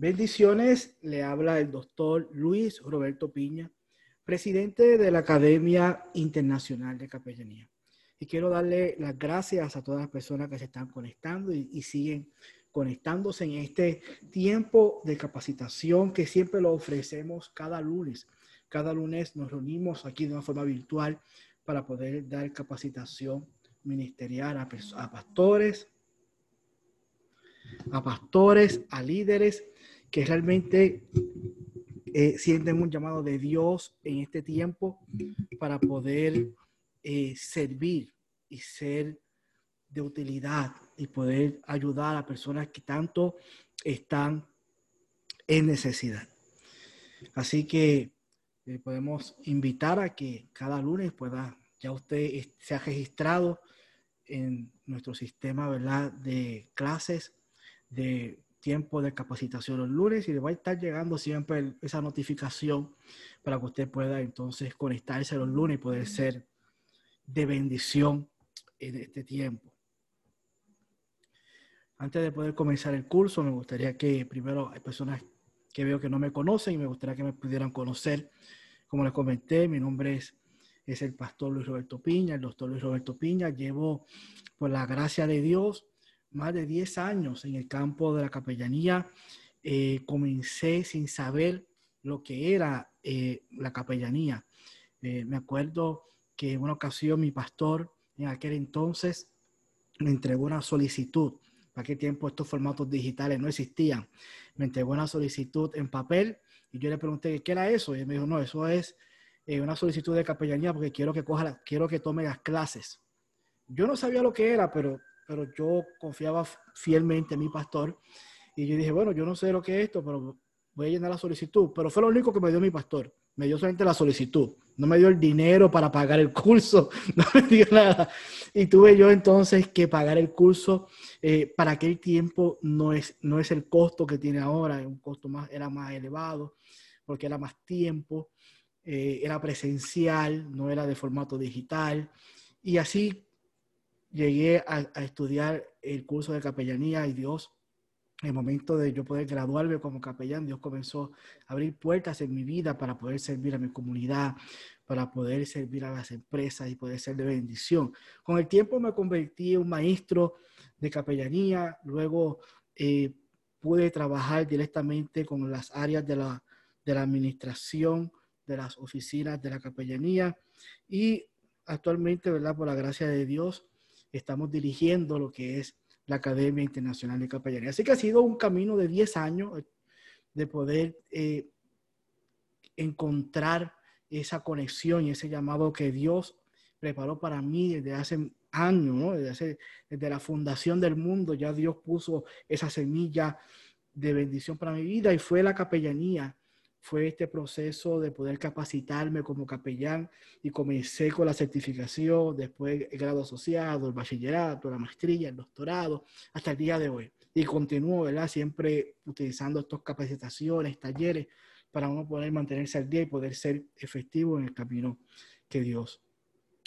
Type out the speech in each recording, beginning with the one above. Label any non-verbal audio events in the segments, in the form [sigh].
Bendiciones, le habla el doctor Luis Roberto Piña, presidente de la Academia Internacional de Capellanía. Y quiero darle las gracias a todas las personas que se están conectando y, siguen conectándose en este tiempo de capacitación que siempre lo ofrecemos cada lunes. Cada lunes nos reunimos aquí de una forma virtual para poder dar capacitación ministerial a, a pastores, a pastores, a líderes que realmente eh, sienten un llamado de Dios en este tiempo para poder eh, servir y ser de utilidad y poder ayudar a personas que tanto están en necesidad. Así que eh, podemos invitar a que cada lunes pueda, ya usted se ha registrado en nuestro sistema ¿verdad? de clases de tiempo de capacitación los lunes y le va a estar llegando siempre esa notificación para que usted pueda entonces conectarse los lunes y poder ser de bendición en este tiempo. Antes de poder comenzar el curso, me gustaría que primero hay personas que veo que no me conocen y me gustaría que me pudieran conocer. Como les comenté, mi nombre es, es el pastor Luis Roberto Piña, el doctor Luis Roberto Piña. Llevo, por la gracia de Dios, más de 10 años en el campo de la capellanía. Eh, comencé sin saber lo que era eh, la capellanía. Eh, me acuerdo que en una ocasión mi pastor en aquel entonces me entregó una solicitud. Para aquel tiempo estos formatos digitales no existían. Me entregó una solicitud en papel y yo le pregunté qué era eso. Y él me dijo, no, eso es una solicitud de capellanía porque quiero que coja, quiero que tome las clases. Yo no sabía lo que era, pero pero yo confiaba fielmente en mi pastor y yo dije, bueno, yo no sé lo que es esto, pero voy a llenar la solicitud. Pero fue lo único que me dio mi pastor. Me dio solamente la solicitud. No me dio el dinero para pagar el curso. [laughs] No me dio nada. Y tuve yo entonces que pagar el curso. Eh, para aquel tiempo no es, no es el costo que tiene ahora. Un costo más, era más elevado porque era más tiempo. Eh, era presencial, no era de formato digital. Y así llegué a, estudiar el curso de capellanía y Dios, en el momento de yo poder graduarme como capellán, Dios comenzó a abrir puertas en mi vida para poder servir a mi comunidad, para poder servir a las empresas y poder ser de bendición. Con el tiempo me convertí en un maestro de capellanía, luego eh, pude trabajar directamente con las áreas de la, de la administración de las oficinas de la capellanía y actualmente, ¿verdad? Por la gracia de Dios, estamos dirigiendo lo que es la Academia Internacional de Capellanía. Así que ha sido un camino de 10 años de poder eh, encontrar esa conexión y ese llamado que Dios preparó para mí desde hace años, ¿no? desde, desde la fundación del mundo, ya Dios puso esa semilla de bendición para mi vida y fue la capellanía fue este proceso de poder capacitarme como capellán y comencé con la certificación, después el grado asociado, el bachillerato, la maestría, el doctorado, hasta el día de hoy. Y continúo, ¿verdad? Siempre utilizando estas capacitaciones, talleres, para uno poder mantenerse al día y poder ser efectivo en el camino que Dios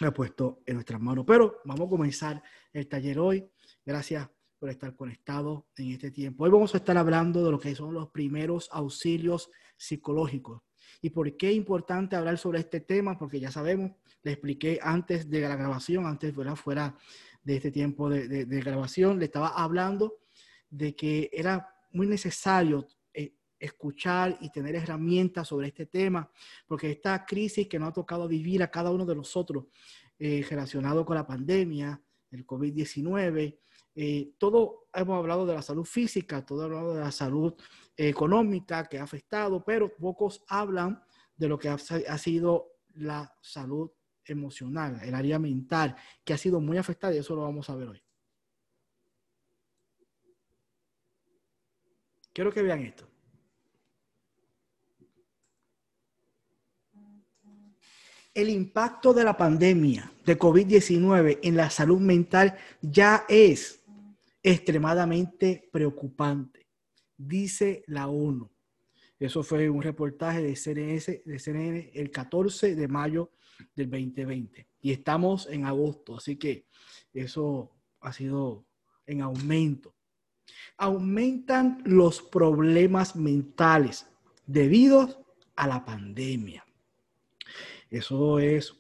ha puesto en nuestras manos. Pero vamos a comenzar el taller hoy. Gracias por estar conectado en este tiempo. Hoy vamos a estar hablando de lo que son los primeros auxilios psicológicos. ¿Y por qué importante hablar sobre este tema? Porque ya sabemos, le expliqué antes de la grabación, antes fuera, fuera de este tiempo de, de, grabación, le estaba hablando de que era muy necesario eh, escuchar y tener herramientas sobre este tema, porque esta crisis que nos ha tocado vivir a cada uno de nosotros, eh, relacionado con la pandemia, el COVID-19, eh, todo hemos hablado de la salud física, todo hemos hablado de la salud económica que ha afectado, pero pocos hablan de lo que ha, sido la salud emocional, el área mental, que ha sido muy afectada y eso lo vamos a ver hoy. Quiero que vean esto. El impacto de la pandemia de COVID-19 en la salud mental ya es extremadamente preocupante, dice la ONU. Eso fue un reportaje de CNN, de el 14 de mayo del 2020. Y estamos en agosto, así que eso ha sido en aumento. aumentan los problemas mentales debido a la pandemia. Eso es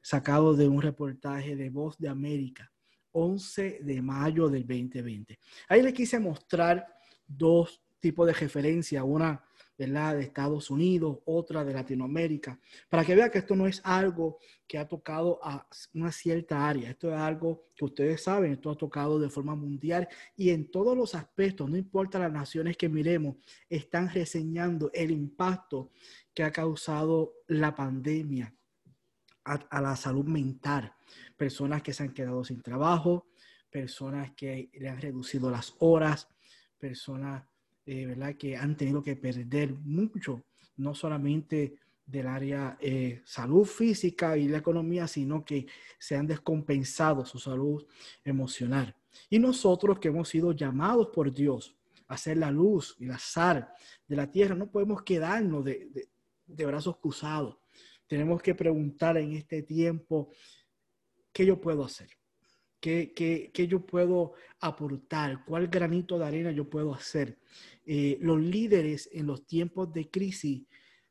sacado de un reportaje de Voz de América, 11 de mayo del 2020. Ahí le quise mostrar dos tipos de referencia, una ¿verdad? de Estados Unidos, otra de Latinoamérica, para que vea que esto no es algo que ha tocado a una cierta área, esto es algo que ustedes saben, esto ha tocado de forma mundial y en todos los aspectos, no importa las naciones que miremos, están reseñando el impacto que ha causado la pandemia a, la salud mental, personas que se han quedado sin trabajo, personas que le han reducido las horas, personas eh, ¿verdad? que han tenido que perder mucho, no solamente del área eh, salud física y la economía, sino que se han descompensado su salud emocional. Y nosotros que hemos sido llamados por Dios a ser la luz y la sal de la tierra, no podemos quedarnos de, de brazos cruzados. Tenemos que preguntar en este tiempo, ¿qué yo puedo hacer? ¿Qué, qué, qué yo puedo aportar? ¿Cuál granito de arena yo puedo hacer? Eh, los líderes en los tiempos de crisis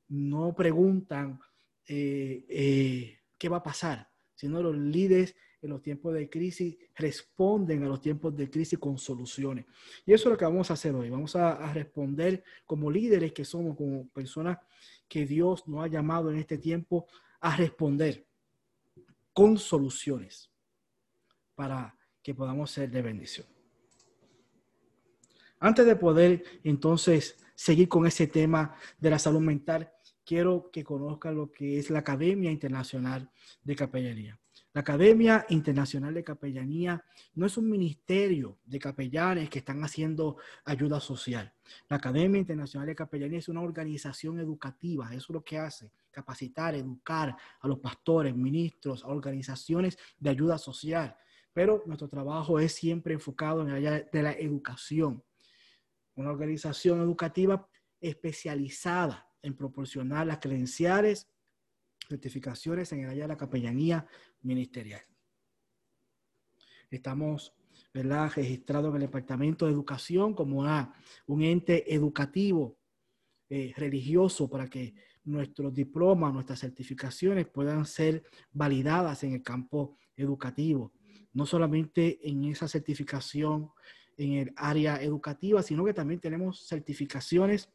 no preguntan eh, eh, qué va a pasar, sino los líderes en los tiempos de crisis responden a los tiempos de crisis con soluciones. Y eso es lo que vamos a hacer hoy. Vamos a, a responder como líderes que somos, como personas que Dios nos ha llamado en este tiempo a responder con soluciones para que podamos ser de bendición. Antes de poder entonces seguir con ese tema de la salud mental, quiero que conozcan lo que es la Academia Internacional de Capellanía. La Academia Internacional de Capellanía no es un ministerio de capellanes que están haciendo ayuda social. La Academia Internacional de Capellanía es una organización educativa, eso es lo que hace, capacitar, educar a los pastores, ministros, a organizaciones de ayuda social. Pero nuestro trabajo es siempre enfocado en el área de la educación una organización educativa especializada en proporcionar las credenciales, certificaciones en el área de la capellanía ministerial. Estamos ¿verdad? registrados en el Departamento de Educación como un ente educativo eh, religioso para que nuestros diplomas, nuestras certificaciones puedan ser validadas en el campo educativo. No solamente en esa certificación en el área educativa, sino que también tenemos certificaciones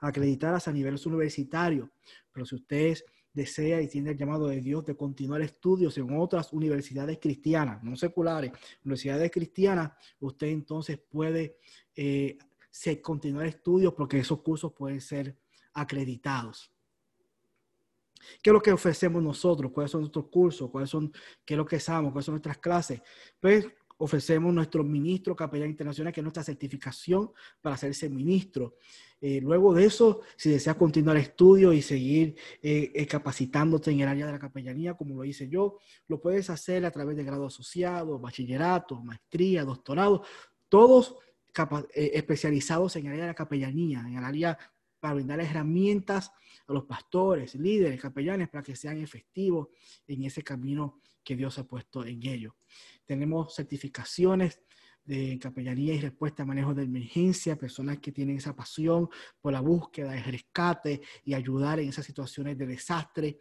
acreditadas a nivel universitario. Pero si ustedes desea y tiene el llamado de Dios de continuar estudios en otras universidades cristianas, no seculares, universidades cristianas, usted entonces puede eh, continuar estudios porque esos cursos pueden ser acreditados. ¿Qué es lo que ofrecemos nosotros? ¿Cuáles son nuestros cursos? ¿Cuáles son, qué es lo que sabemos? ¿Cuáles son nuestras clases? Pues ofrecemos nuestro ministro capellán internacional, que es nuestra certificación para hacerse ministro. Eh, luego de eso, si desea continuar estudio y seguir eh, eh, capacitándote en el área de la capellanía, como lo hice yo, lo puedes hacer a través de grado asociado, bachillerato, maestría, doctorado, todos especializados en el área de la capellanía, en el área para brindar herramientas a los pastores, líderes, capellanes, para que sean efectivos en ese camino que Dios ha puesto en ellos. Tenemos certificaciones de capellanía y respuesta a manejo de emergencia, personas que tienen esa pasión por la búsqueda, de rescate y ayudar en esas situaciones de desastre.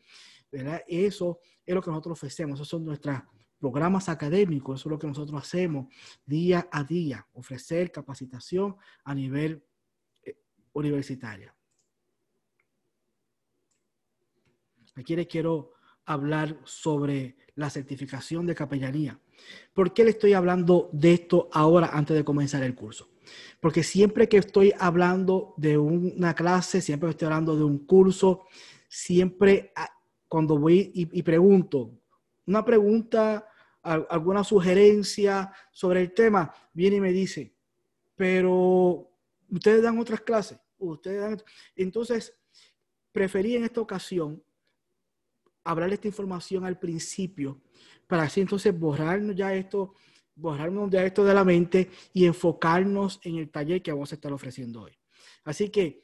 ¿verdad? Eso es lo que nosotros ofrecemos, esos son nuestros programas académicos, eso es lo que nosotros hacemos día a día, ofrecer capacitación a nivel eh, universitario. Aquí les quiero hablar sobre la certificación de capellanía. ¿Por qué le estoy hablando de esto ahora antes de comenzar el curso? Porque siempre que estoy hablando de una clase, siempre que estoy hablando de un curso, siempre ah, cuando voy y, pregunto una pregunta, alguna sugerencia sobre el tema, viene y me dice, pero ustedes dan otras clases, ustedes dan... Entonces, preferí en esta ocasión hablar esta información al principio para así entonces borrarnos ya esto, borrarnos ya esto de la mente y enfocarnos en el taller que vamos a estar ofreciendo hoy. Así que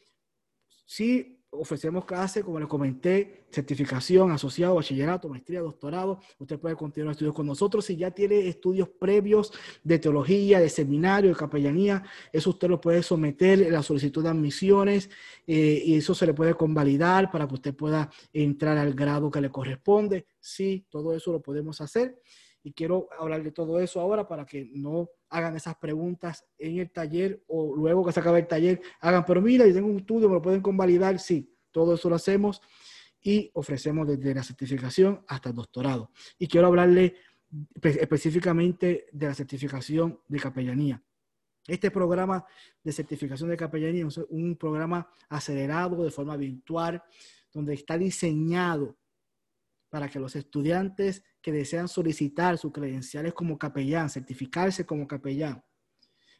sí, ofrecemos clases, como les comenté, certificación, asociado, bachillerato, maestría, doctorado. Usted puede continuar estudios con nosotros. Si ya tiene estudios previos de teología, de seminario, de capellanía, eso usted lo puede someter en la solicitud de admisiones eh, y eso se le puede convalidar para que usted pueda entrar al grado que le corresponde. Sí, todo eso lo podemos hacer. Y quiero hablar de todo eso ahora para que no hagan esas preguntas en el taller o luego que se acabe el taller, hagan, pero mira, yo tengo un estudio, me lo pueden convalidar. Sí, todo eso lo hacemos y ofrecemos desde la certificación hasta el doctorado. Y quiero hablarle específicamente de la certificación de capellanía. Este programa de certificación de capellanía es un programa acelerado de forma virtual, donde está diseñado para que los estudiantes que desean solicitar sus credenciales como capellán, certificarse como capellán,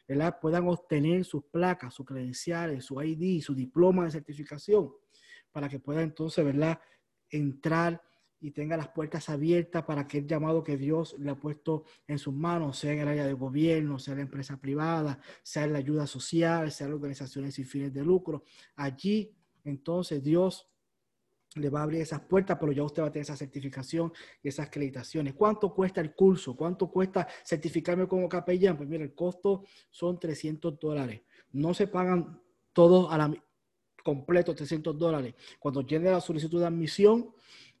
¿verdad? puedan obtener sus placas, sus credenciales, su ID, su diploma de certificación, para que puedan entonces ¿verdad? entrar y tenga las puertas abiertas para aquel llamado que Dios le ha puesto en sus manos, sea en el área de gobierno, sea en la empresa privada, sea en la ayuda social, sea en organizaciones sin fines de lucro. Allí, entonces, Dios le va a abrir esas puertas, pero ya usted va a tener esa certificación y esas acreditaciones. ¿Cuánto cuesta el curso? ¿Cuánto cuesta certificarme como capellán? Pues mira, el costo son 300 dólares. No se pagan todos a la completo 300 dólares. Cuando llene la solicitud de admisión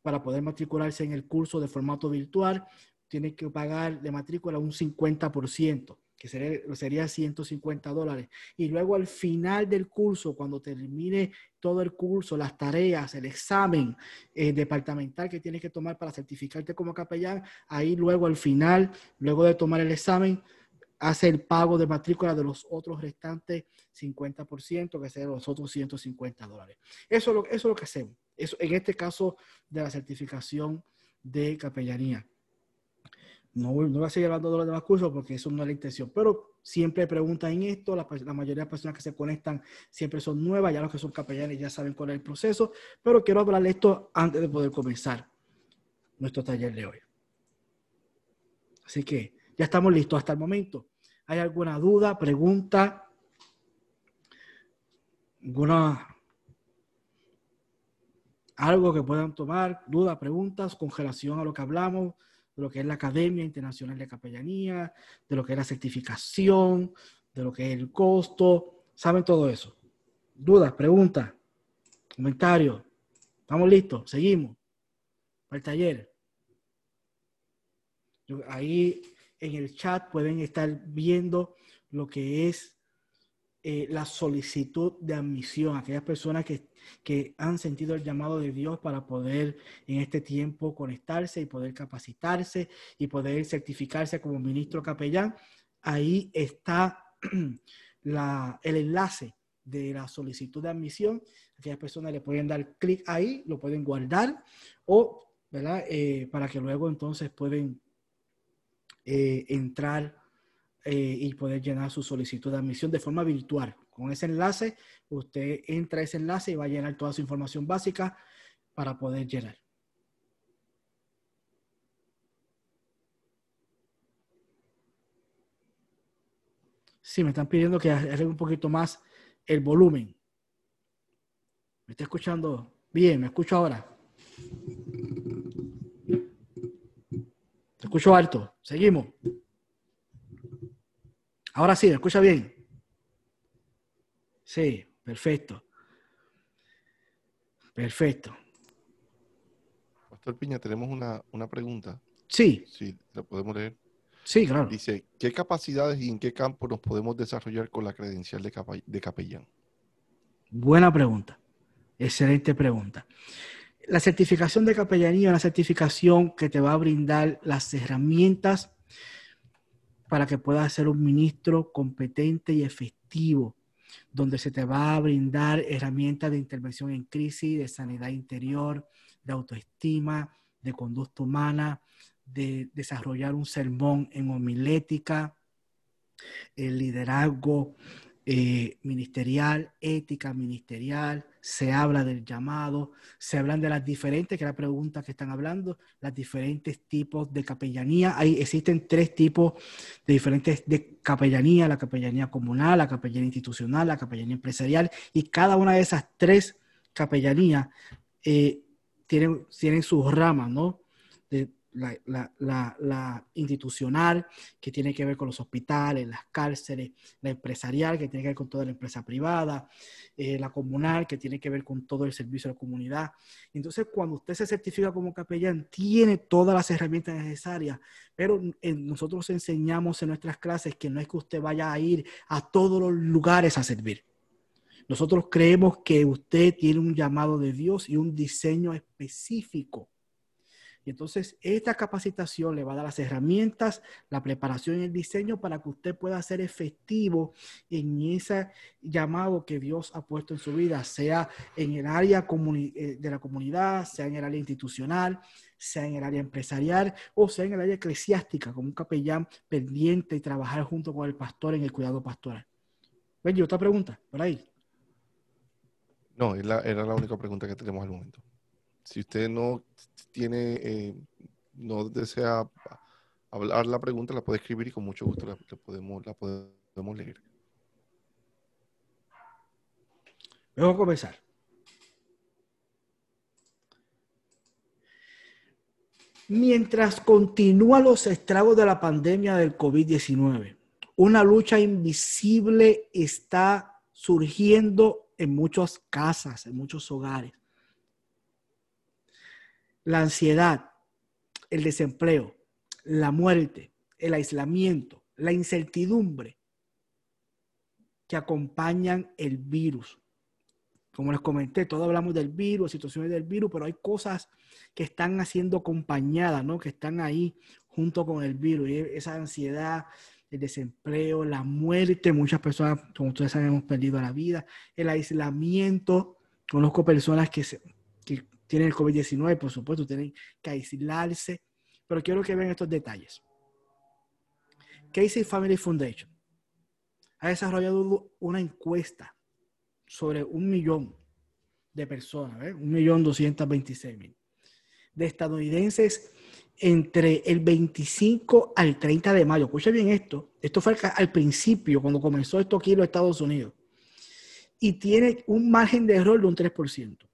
para poder matricularse en el curso de formato virtual, tiene que pagar de matrícula un 50% que sería, sería 150 dólares. Y luego al final del curso, cuando termine todo el curso, las tareas, el examen eh, departamental que tienes que tomar para certificarte como capellán, ahí luego al final, luego de tomar el examen, hace el pago de matrícula de los otros restantes 50%, que serían los otros 150 dólares. Eso es lo, eso es lo que hacemos. Eso, en este caso de la certificación de capellanía. No, no voy a seguir hablando de los demás cursos porque eso no es la intención, pero siempre preguntan en esto, la, mayoría de personas que se conectan siempre son nuevas, ya los que son capellanes ya saben cuál es el proceso, pero quiero hablarle esto antes de poder comenzar nuestro taller de hoy. Así que ya estamos listos hasta el momento. ¿Hay alguna duda, pregunta? ¿Alguna algo que puedan tomar, dudas, preguntas, congelación a lo que hablamos? De lo que es la Academia Internacional de Capellanía, de lo que es la certificación, de lo que es el costo. ¿Saben todo eso? ¿Dudas, preguntas, comentarios? ¿Estamos listos? Seguimos. Para el taller. Ahí en el chat pueden estar viendo lo que es eh, la solicitud de admisión, aquellas personas que, que, han sentido el llamado de Dios para poder en este tiempo conectarse y poder capacitarse y poder certificarse como ministro capellán. Ahí está [clears throat] la, el enlace de la solicitud de admisión. Aquellas personas le pueden dar clic ahí, lo pueden guardar o, ¿verdad? Eh, para que luego entonces pueden eh, entrar eh, y poder llenar su solicitud de admisión de forma virtual. Con ese enlace, usted entra a ese enlace y va a llenar toda su información básica para poder llenar. Sí, me están pidiendo que arregle un poquito más el volumen. ¿Me está escuchando bien? ¿Me escucho ahora? Te escucho alto. Seguimos. Ahora sí, ¿me escucha bien? Sí, perfecto. Perfecto. Pastor Piña, tenemos una, pregunta. Sí. Sí, la podemos leer. Sí, claro. Dice, ¿qué capacidades y en qué campo nos podemos desarrollar con la credencial de, de capellán? Buena pregunta. Excelente pregunta. La certificación de capellanía es una certificación que te va a brindar las herramientas para que puedas ser un ministro competente y efectivo, donde se te va a brindar herramientas de intervención en crisis, de sanidad interior, de autoestima, de conducta humana, de desarrollar un sermón en homilética, el liderazgo eh, ministerial, ética ministerial, se habla del llamado, se hablan de las diferentes, que la pregunta que están hablando, las diferentes tipos de capellanía. Ahí existen tres tipos de diferentes de capellanía, la capellanía comunal, la capellanía institucional, la capellanía empresarial, y cada una de esas tres capellanía eh, tienen, tienen sus ramas, ¿no? La, institucional, que tiene que ver con los hospitales, las cárceles, la empresarial, que tiene que ver con toda la empresa privada, eh, la comunal, que tiene que ver con todo el servicio a la comunidad. Entonces, cuando usted se certifica como capellán, tiene todas las herramientas necesarias, pero nosotros enseñamos en nuestras clases que no es que usted vaya a ir a todos los lugares a servir. Nosotros creemos que usted tiene un llamado de Dios y un diseño específico entonces esta capacitación le va a dar las herramientas, la preparación y el diseño para que usted pueda ser efectivo en ese llamado que Dios ha puesto en su vida, sea en el área eh, de la comunidad, sea en el área institucional, sea en el área empresarial o sea en el área eclesiástica, como un capellán pendiente y trabajar junto con el pastor en el cuidado pastoral. ¿Ven? otra pregunta, por ahí. No, era la única pregunta que tenemos al momento. Si usted no tiene, eh, no desea hablar la pregunta, la puede escribir y con mucho gusto la, podemos, la podemos leer. Vamos a comenzar. Mientras continúan los estragos de la pandemia del COVID-19, una lucha invisible está surgiendo en muchas casas, en muchos hogares la ansiedad, el desempleo, la muerte, el aislamiento, la incertidumbre que acompañan el virus. Como les comenté, todos hablamos del virus, situaciones del virus, pero hay cosas que están haciendo acompañadas, ¿no? Que están ahí junto con el virus. Esa ansiedad, el desempleo, la muerte, muchas personas, como ustedes saben, hemos perdido la vida, el aislamiento. Conozco personas que, se, tienen el COVID-19, por supuesto, tienen que aislarse, pero quiero que vean estos detalles. Casey Family Foundation ha desarrollado una encuesta sobre un millón de personas, ¿eh? un millón doscientos veintiséis mil, de estadounidenses entre el 25 al 30 de mayo. Escuchen bien esto. Esto fue al principio, cuando comenzó esto aquí en los Estados Unidos. Y tiene un margen de error de un 3%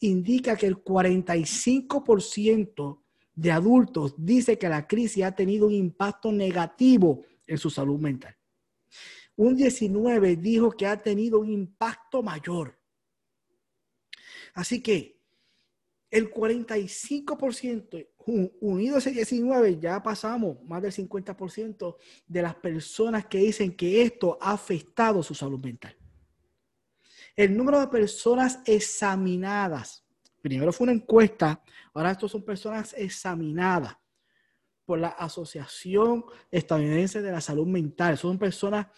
indica que el 45% de adultos dice que la crisis ha tenido un impacto negativo en su salud mental. Un 19 dijo que ha tenido un impacto mayor. Así que el 45%, unido a ese 19, ya pasamos más del 50% de las personas que dicen que esto ha afectado su salud mental. El número de personas examinadas, primero fue una encuesta, ahora estos son personas examinadas por la Asociación Estadounidense de la Salud Mental. Son personas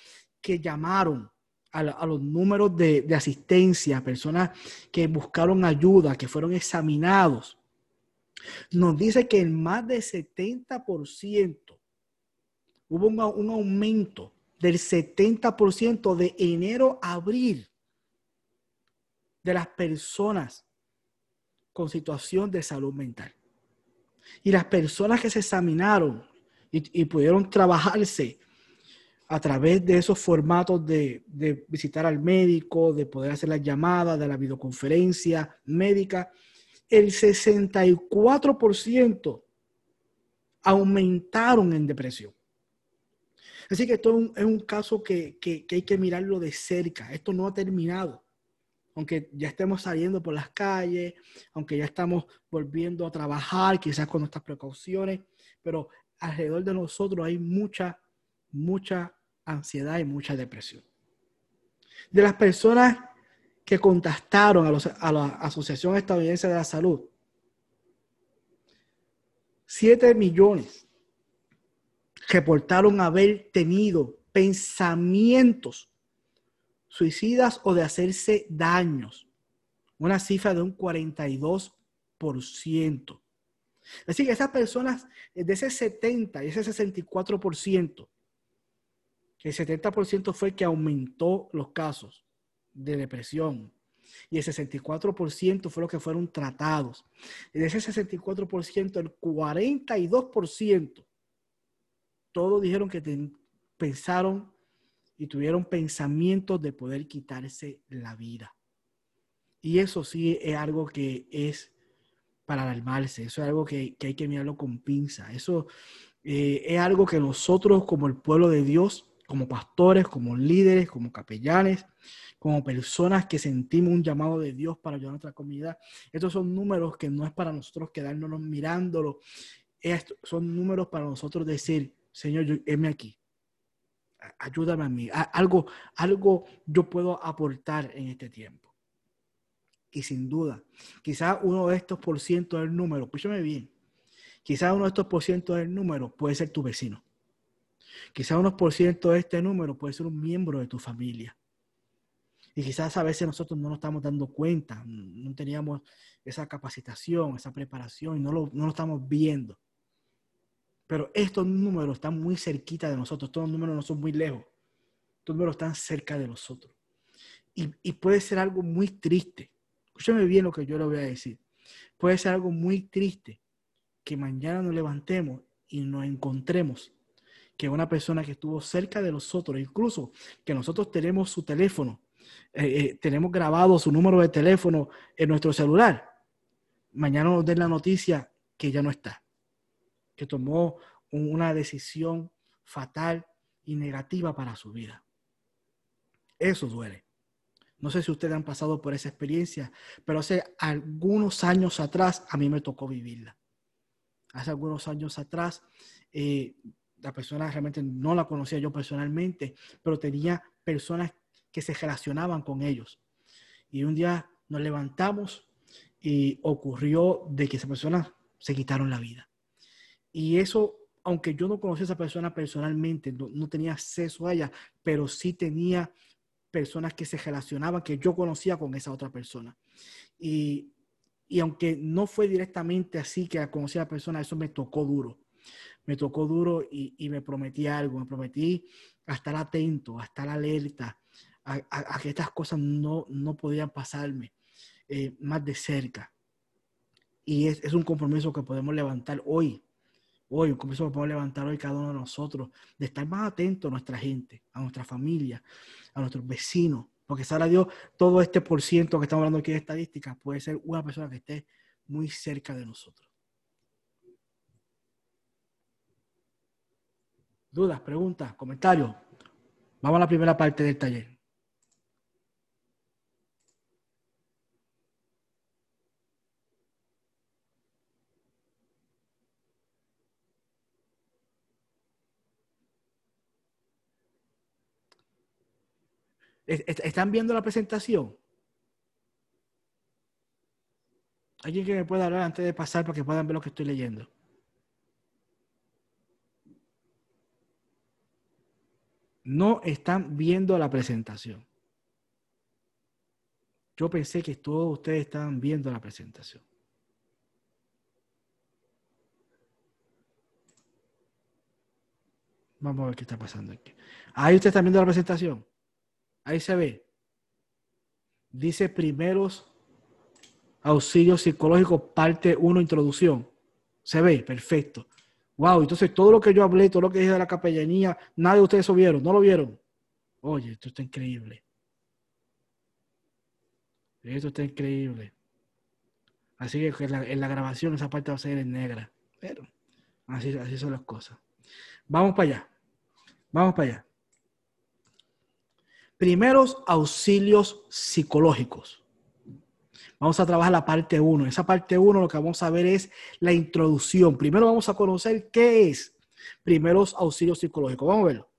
que llamaron a, los números de, asistencia, personas que buscaron ayuda, que fueron examinados. Nos dice que en más del 70% hubo un, un aumento del 70% de enero a abril de las personas con situación de salud mental. Y las personas que se examinaron y, pudieron trabajarse a través de esos formatos de, visitar al médico, de poder hacer las llamadas, de la videoconferencia médica, el 64% aumentaron en depresión. Así que esto es un, caso que, que hay que mirarlo de cerca. Esto no ha terminado aunque ya estemos saliendo por las calles, aunque ya estamos volviendo a trabajar, quizás con nuestras precauciones, pero alrededor de nosotros hay mucha, mucha ansiedad y mucha depresión. De las personas que contactaron a, a la Asociación Estadounidense de la Salud, 7 millones reportaron haber tenido pensamientos suicidas o de hacerse daños. Una cifra de un 42%. Así que esas personas, de ese 70 y ese 64%, el 70% fue que aumentó los casos de depresión y el 64% fue lo que fueron tratados. De ese 64%, el 42%, todos dijeron que pensaron y tuvieron pensamientos de poder quitarse la vida. Y eso sí es algo que es para alarmarse, eso es algo que, hay que mirarlo con pinza. Eso eh, es algo que nosotros como el pueblo de Dios, como pastores, como líderes, como capellanes, como personas que sentimos un llamado de Dios para ayudar a nuestra comunidad, estos son números que no es para nosotros quedarnos mirándolo, son números para nosotros decir, Señor, yo, aquí, ayúdame a mí, algo, algo yo puedo aportar en este tiempo. Y sin duda, quizás uno de estos por ciento del número, escúchame bien, quizás uno de estos por ciento del número puede ser tu vecino. Quizás unos por ciento de este número puede ser un miembro de tu familia. Y quizás a veces nosotros no nos estamos dando cuenta, no teníamos esa capacitación, esa preparación y no lo, no lo estamos viendo. Pero estos números están muy cerquita de nosotros, estos números no son muy lejos, estos números están cerca de nosotros. Y, puede ser algo muy triste. Escúchame bien lo que yo le voy a decir. Puede ser algo muy triste que mañana nos levantemos y nos encontremos que una persona que estuvo cerca de nosotros, incluso que nosotros tenemos su teléfono, eh, eh, tenemos grabado su número de teléfono en nuestro celular, mañana nos den la noticia que ya no está que tomó una decisión fatal y negativa para su vida. Eso duele. No sé si ustedes han pasado por esa experiencia, pero hace algunos años atrás a mí me tocó vivirla. Hace algunos años atrás, eh, la persona realmente no la conocía yo personalmente, pero tenía personas que se relacionaban con ellos. Y un día nos levantamos y ocurrió de que esas personas se quitaron la vida. Y eso, aunque yo no conocía a esa persona personalmente, no, tenía acceso a ella, pero sí tenía personas que se relacionaban, que yo conocía con esa otra persona. Y, y aunque no fue directamente así que conocí a la persona, eso me tocó duro. Me tocó duro y, y me prometí algo, me prometí a estar atento, a estar alerta, a, que estas cosas no, no podían pasarme eh, más de cerca. Y es, es un compromiso que podemos levantar hoy, hoy, cómo eso podemos levantar hoy cada uno de nosotros, de estar más atentos a nuestra gente, a nuestra familia, a nuestros vecinos, porque sabrá Dios, todo este por ciento que estamos hablando aquí de estadísticas puede ser una persona que esté muy cerca de nosotros. ¿Dudas, preguntas, comentarios? Vamos a la primera parte del taller. ¿Están viendo la presentación? ¿Alguien que me pueda hablar antes de pasar para que puedan ver lo que estoy leyendo? No están viendo la presentación. Yo pensé que todos ustedes estaban viendo la presentación. Vamos a ver qué está pasando aquí. Ahí ustedes están viendo la presentación. Ahí se ve. Dice primeros auxilios psicológicos, parte 1, introducción. Se ve, perfecto. Wow, entonces todo lo que yo hablé, todo lo que dije de la capellanía, nadie de ustedes lo vieron, ¿no lo vieron? Oye, esto está increíble. Esto está increíble. Así que en la, grabación esa parte va a ser en negra. Pero así, así son las cosas. Vamos para allá. Vamos para allá. Primeros auxilios psicológicos. Vamos a trabajar la parte 1. Esa parte 1 lo que vamos a ver es la introducción. Primero vamos a conocer qué es primeros auxilios psicológicos. Vamos a verlo.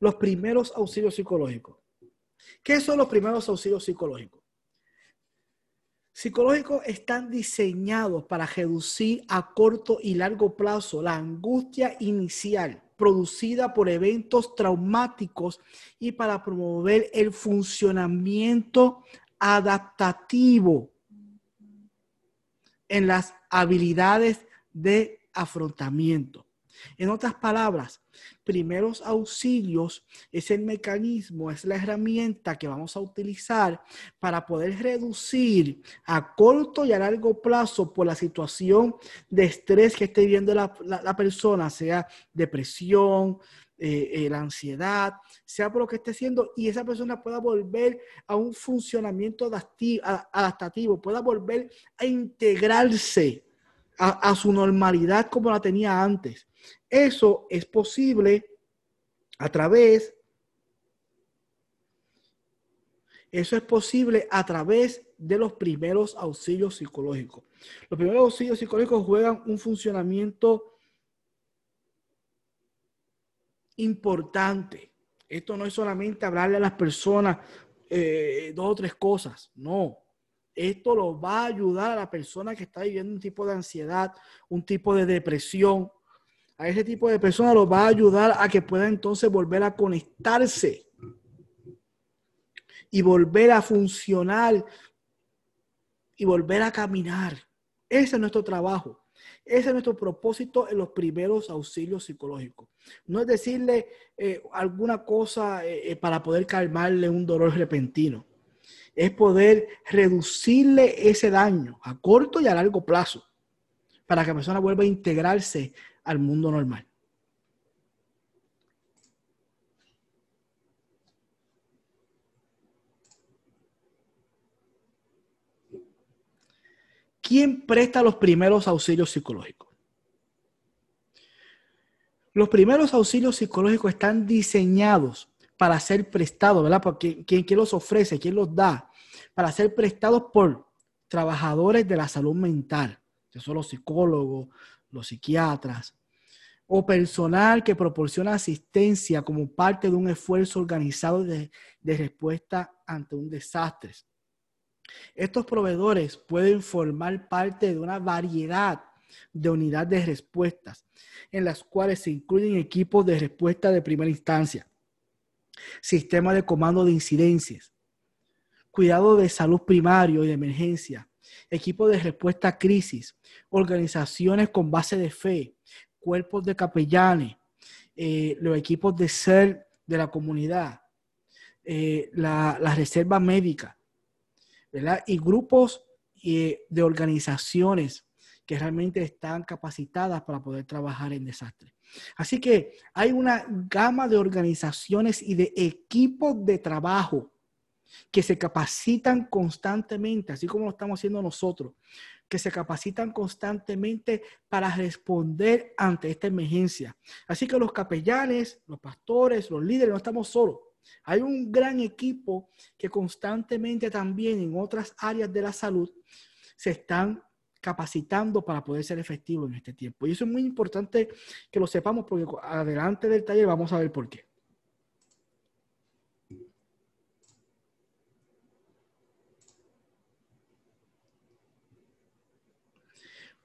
Los primeros auxilios psicológicos. ¿Qué son los primeros auxilios psicológicos? Psicológicos están diseñados para reducir a corto y largo plazo la angustia inicial producida por eventos traumáticos y para promover el funcionamiento adaptativo en las habilidades de afrontamiento. En otras palabras, primeros auxilios es el mecanismo, es la herramienta que vamos a utilizar para poder reducir a corto y a largo plazo por la situación de estrés que esté viviendo la, persona, sea depresión, eh, eh, la ansiedad, sea por lo que esté haciendo, y esa persona pueda volver a un funcionamiento adaptativo, pueda volver a integrarse a su normalidad como la tenía antes. Eso es posible a través Eso es posible a través de los primeros auxilios psicológicos. Los primeros auxilios psicológicos juegan un funcionamiento importante. Esto no es solamente hablarle a las personas eh, dos o tres cosas, no. Esto lo va a ayudar a la persona que está viviendo un tipo de ansiedad, un tipo de depresión. A ese tipo de persona lo va a ayudar a que pueda entonces volver a conectarse y volver a funcionar y volver a caminar. Ese es nuestro trabajo. Ese es nuestro propósito en los primeros auxilios psicológicos. No es decirle eh, alguna cosa eh, eh, para poder calmarle un dolor repentino. Es poder reducirle ese daño a corto y a largo plazo para que la persona vuelva a integrarse al mundo normal. ¿Quién presta los primeros auxilios psicológicos? Los primeros auxilios psicológicos están diseñados para ser prestados, ¿verdad? Porque ¿quién, los ofrece? ¿Quién los da? Para ser prestados por trabajadores de la salud mental, que son los psicólogos, los psiquiatras, o personal que proporciona asistencia como parte de un esfuerzo organizado de, de respuesta ante un desastre. Estos proveedores pueden formar parte de una variedad de unidades de respuestas, en las cuales se incluyen equipos de respuesta de primera instancia, sistema de comando de incidencias, cuidado de salud primario y de emergencia, equipos de respuesta a crisis, organizaciones con base de fe, cuerpos de capellanes, eh, los equipos de ser de la comunidad, eh, la reserva médica, y grupos eh, de organizaciones que realmente están capacitadas para poder trabajar en desastre. Así que hay una gama de organizaciones y de equipos de trabajo que se capacitan constantemente, así como lo estamos haciendo nosotros, que se capacitan constantemente para responder ante esta emergencia. Así que los capellanes, los pastores, los líderes, no estamos solos. Hay un gran equipo que constantemente también en otras áreas de la salud se están capacitando para poder ser efectivos en este tiempo. Y eso es muy importante que lo sepamos porque adelante del taller vamos a ver por qué.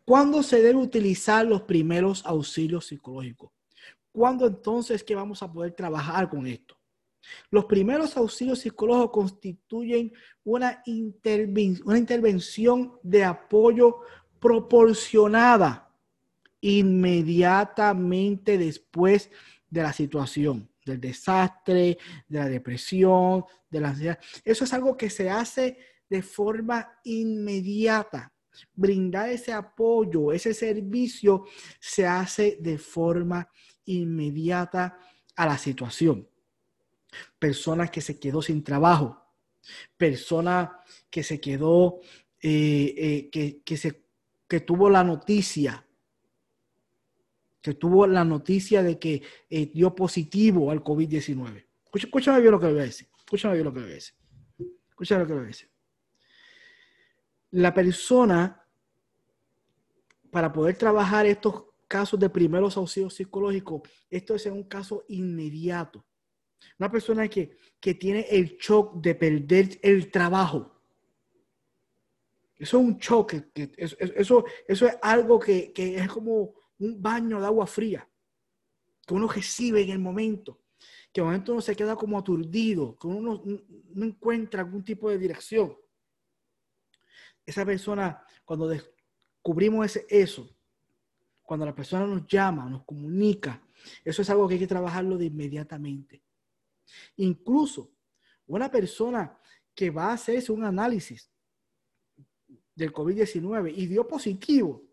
¿Cuándo se debe utilizar los primeros auxilios psicológicos? ¿Cuándo entonces que vamos a poder trabajar con esto? Los primeros auxilios psicológicos constituyen una, una intervención de apoyo proporcionada inmediatamente después de la situación, del desastre, de la depresión, de la ansiedad. Eso es algo que se hace de forma inmediata. Brindar ese apoyo, ese servicio, se hace de forma inmediata a la situación personas que se quedó sin trabajo, persona que se quedó, eh, eh, que, que, se, que tuvo la noticia, que tuvo la noticia de que eh, dio positivo al COVID-19. Escúchame bien lo que voy a decir. Escúchame bien lo que voy a decir. Escúchame lo que voy a decir. La persona, para poder trabajar estos casos de primeros auxilios psicológicos, esto es un caso inmediato. Una persona que, tiene el shock de perder el trabajo. Eso es un choque. eso, eso es algo que, es como un baño de agua fría que uno recibe en el momento. Que el momento uno se queda como aturdido, que uno no, encuentra algún tipo de dirección. Esa persona, cuando descubrimos ese, eso, cuando la persona nos llama, nos comunica, eso es algo que hay que trabajarlo de inmediatamente. Incluso una persona que va a hacerse un análisis del COVID-19 y dio positivo,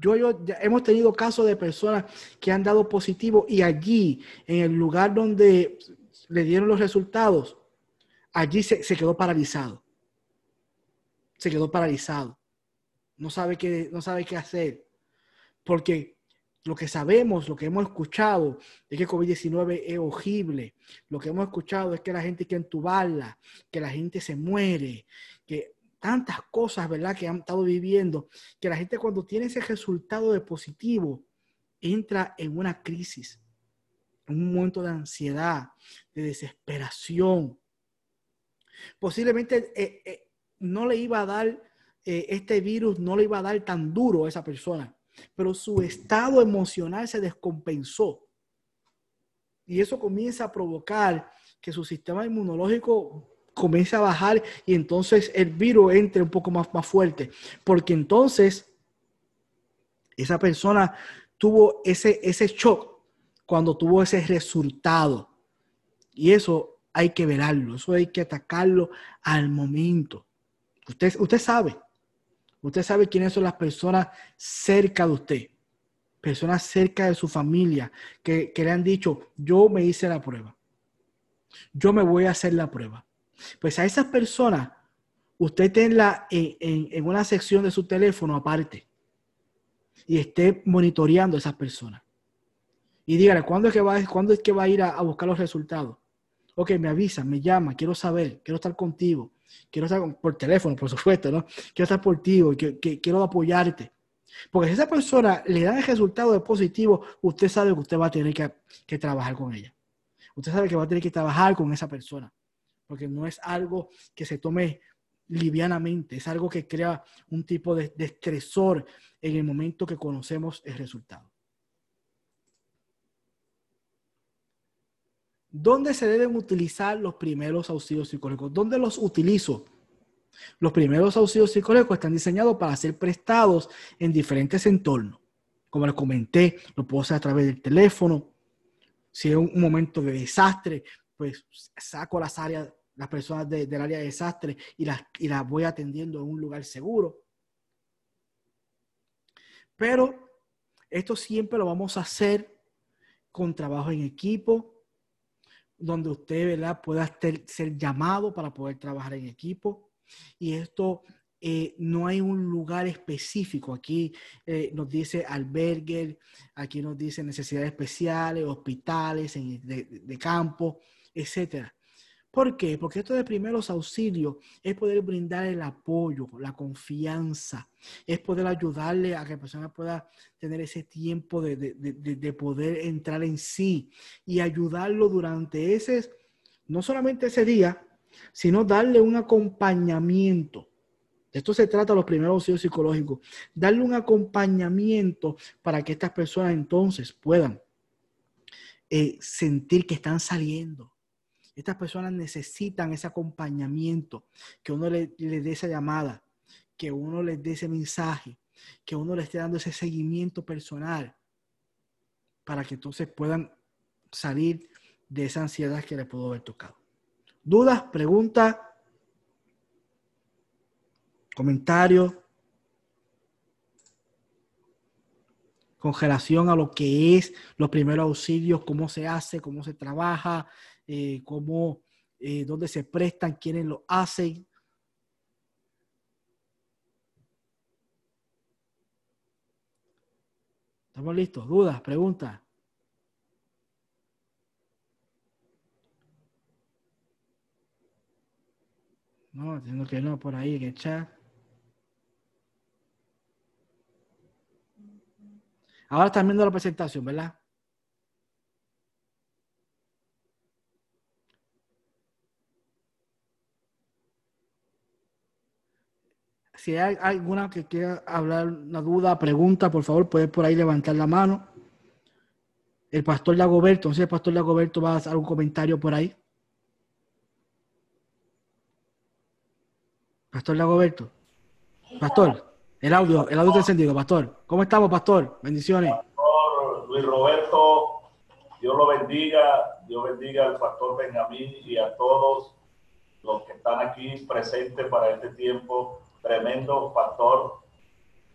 Yo, yo ya hemos tenido casos de personas que han dado positivo y allí, en el lugar donde le dieron los resultados, allí se, se quedó paralizado. Se quedó paralizado. No sabe qué, no sabe qué hacer. Porque lo que sabemos, lo que hemos escuchado, es que COVID-19 es horrible. Lo que hemos escuchado es que la gente quiere entubarla, que la gente se muere, que tantas cosas, ¿verdad?, que han estado viviendo, que la gente cuando tiene ese resultado de positivo, entra en una crisis, en un momento de ansiedad, de desesperación. Posiblemente eh, eh, no le iba a dar, eh, este virus no le iba a dar tan duro a esa persona pero su estado emocional se descompensó. Y eso comienza a provocar que su sistema inmunológico comience a bajar y entonces el virus entre un poco más, más fuerte. Porque entonces esa persona tuvo ese, ese shock cuando tuvo ese resultado. Y eso hay que verlo, eso hay que atacarlo al momento. Usted, usted sabe, Usted sabe quiénes son las personas cerca de usted, personas cerca de su familia, que, le han dicho, yo me hice la prueba, yo me voy a hacer la prueba. Pues a esas personas, usted tenla en, una sección de su teléfono aparte y esté monitoreando a esas personas. Y dígale, ¿cuándo es que va, ¿cuándo es que va a ir a, buscar los resultados? Ok, me avisa, me llama, quiero saber, quiero estar contigo quiero estar por teléfono, por supuesto, ¿no? Quiero estar por ti, que, quiero apoyarte. Porque si esa persona le da el resultado de positivo, usted sabe que usted va a tener que, que, trabajar con ella. Usted sabe que va a tener que trabajar con esa persona. Porque no es algo que se tome livianamente, es algo que crea un tipo de, de estresor en el momento que conocemos el resultado. ¿Dónde se deben utilizar los primeros auxilios psicológicos? ¿Dónde los utilizo? Los primeros auxilios psicológicos están diseñados para ser prestados en diferentes entornos. Como les comenté, lo puedo hacer a través del teléfono. Si es un momento de desastre, pues saco las áreas, las personas del área de desastre y las, y las voy atendiendo en un lugar seguro. Pero esto siempre lo vamos a hacer con trabajo en equipo, donde usted ¿verdad? pueda ser llamado para poder trabajar en equipo. Y esto eh, no hay un lugar específico. Aquí eh, nos dice albergue, aquí nos dice necesidades especiales, hospitales de, de campo, etcétera. ¿Por qué? Porque esto de primeros auxilios es poder brindar el apoyo, la confianza, es poder ayudarle a que la persona pueda tener ese tiempo de, poder entrar en sí y ayudarlo durante ese, no solamente ese día, sino darle un acompañamiento. De esto se trata los primeros auxilios psicológicos, darle un acompañamiento para que estas personas entonces puedan eh, sentir que están saliendo estas personas necesitan ese acompañamiento, que uno le, dé esa llamada, que uno les dé ese mensaje, que uno le esté dando ese seguimiento personal para que entonces puedan salir de esa ansiedad que les pudo haber tocado. ¿Dudas? ¿Preguntas? ¿Comentarios? Con relación a lo que es los primeros auxilios, cómo se hace, cómo se trabaja, eh, cómo, eh, dónde se prestan, quiénes lo hacen. ¿Estamos listos? ¿Dudas? ¿Preguntas? No, entiendo que no, por ahí el chat. Ahora están viendo la presentación, ¿verdad? Si hay alguna que quiera hablar, una duda, pregunta, por favor, puede por ahí levantar la mano. El pastor Lagoberto, entonces el pastor Lagoberto va a hacer algún comentario por ahí. Pastor Lagoberto. Pastor, el audio, el audio está encendido, pastor. ¿Cómo estamos, pastor? Bendiciones. Pastor Luis Roberto, Dios lo bendiga, Dios bendiga al pastor Benjamín y a todos los que están aquí presentes para este tiempo tremendo pastor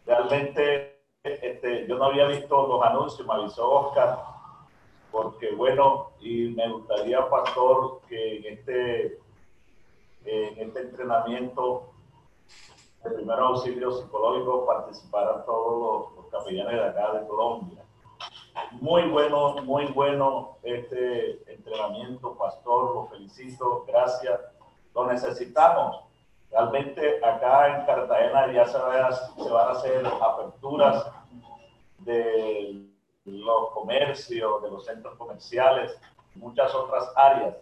realmente este, yo no había visto los anuncios, me avisó Oscar, porque bueno, y me gustaría, Pastor, que en este, en este entrenamiento de primer auxilio psicológico participaran todos los, capellanes de acá de Colombia. Muy bueno, muy bueno este entrenamiento, Pastor, lo felicito, gracias, lo necesitamos. Realmente acá en Cartagena ya se, se van a hacer aperturas de los comercios, de los centros comerciales, muchas otras áreas,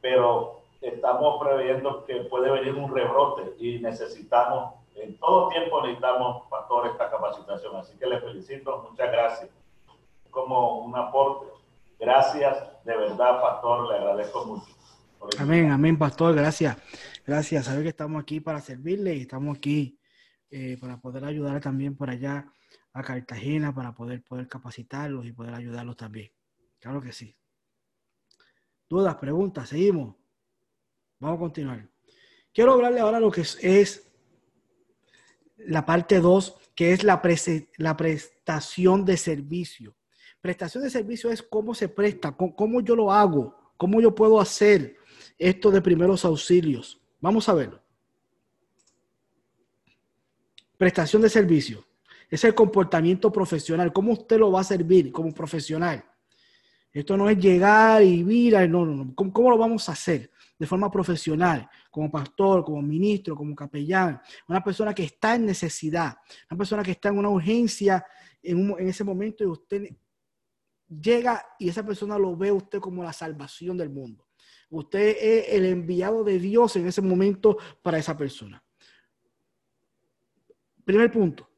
pero estamos previendo que puede venir un rebrote y necesitamos, en todo tiempo necesitamos, Pastor, esta capacitación. Así que le felicito, muchas gracias. Como un aporte. Gracias, de verdad, Pastor, le agradezco mucho. Amén, amén, Pastor, gracias. Gracias, sabe que estamos aquí para servirle y estamos aquí eh, para poder ayudar también por allá a Cartagena, para poder, poder capacitarlos y poder ayudarlos también. Claro que sí. Dudas, preguntas, seguimos. Vamos a continuar. Quiero hablarle ahora lo que es, la parte 2, que es la, la prestación de servicio. Prestación de servicio es cómo se presta, cómo, yo lo hago, cómo yo puedo hacer esto de primeros auxilios. Vamos a verlo. Prestación de servicio. Es el comportamiento profesional. ¿Cómo usted lo va a servir como profesional? Esto no es llegar y mirar, no, no, no. ¿Cómo lo vamos a hacer? de forma profesional, como pastor, como ministro, como capellán, una persona que está en necesidad, una persona que está en una urgencia en, ese momento y usted llega y esa persona lo ve usted como la salvación del mundo. Usted es el enviado de Dios en ese momento para esa persona. Primer punto.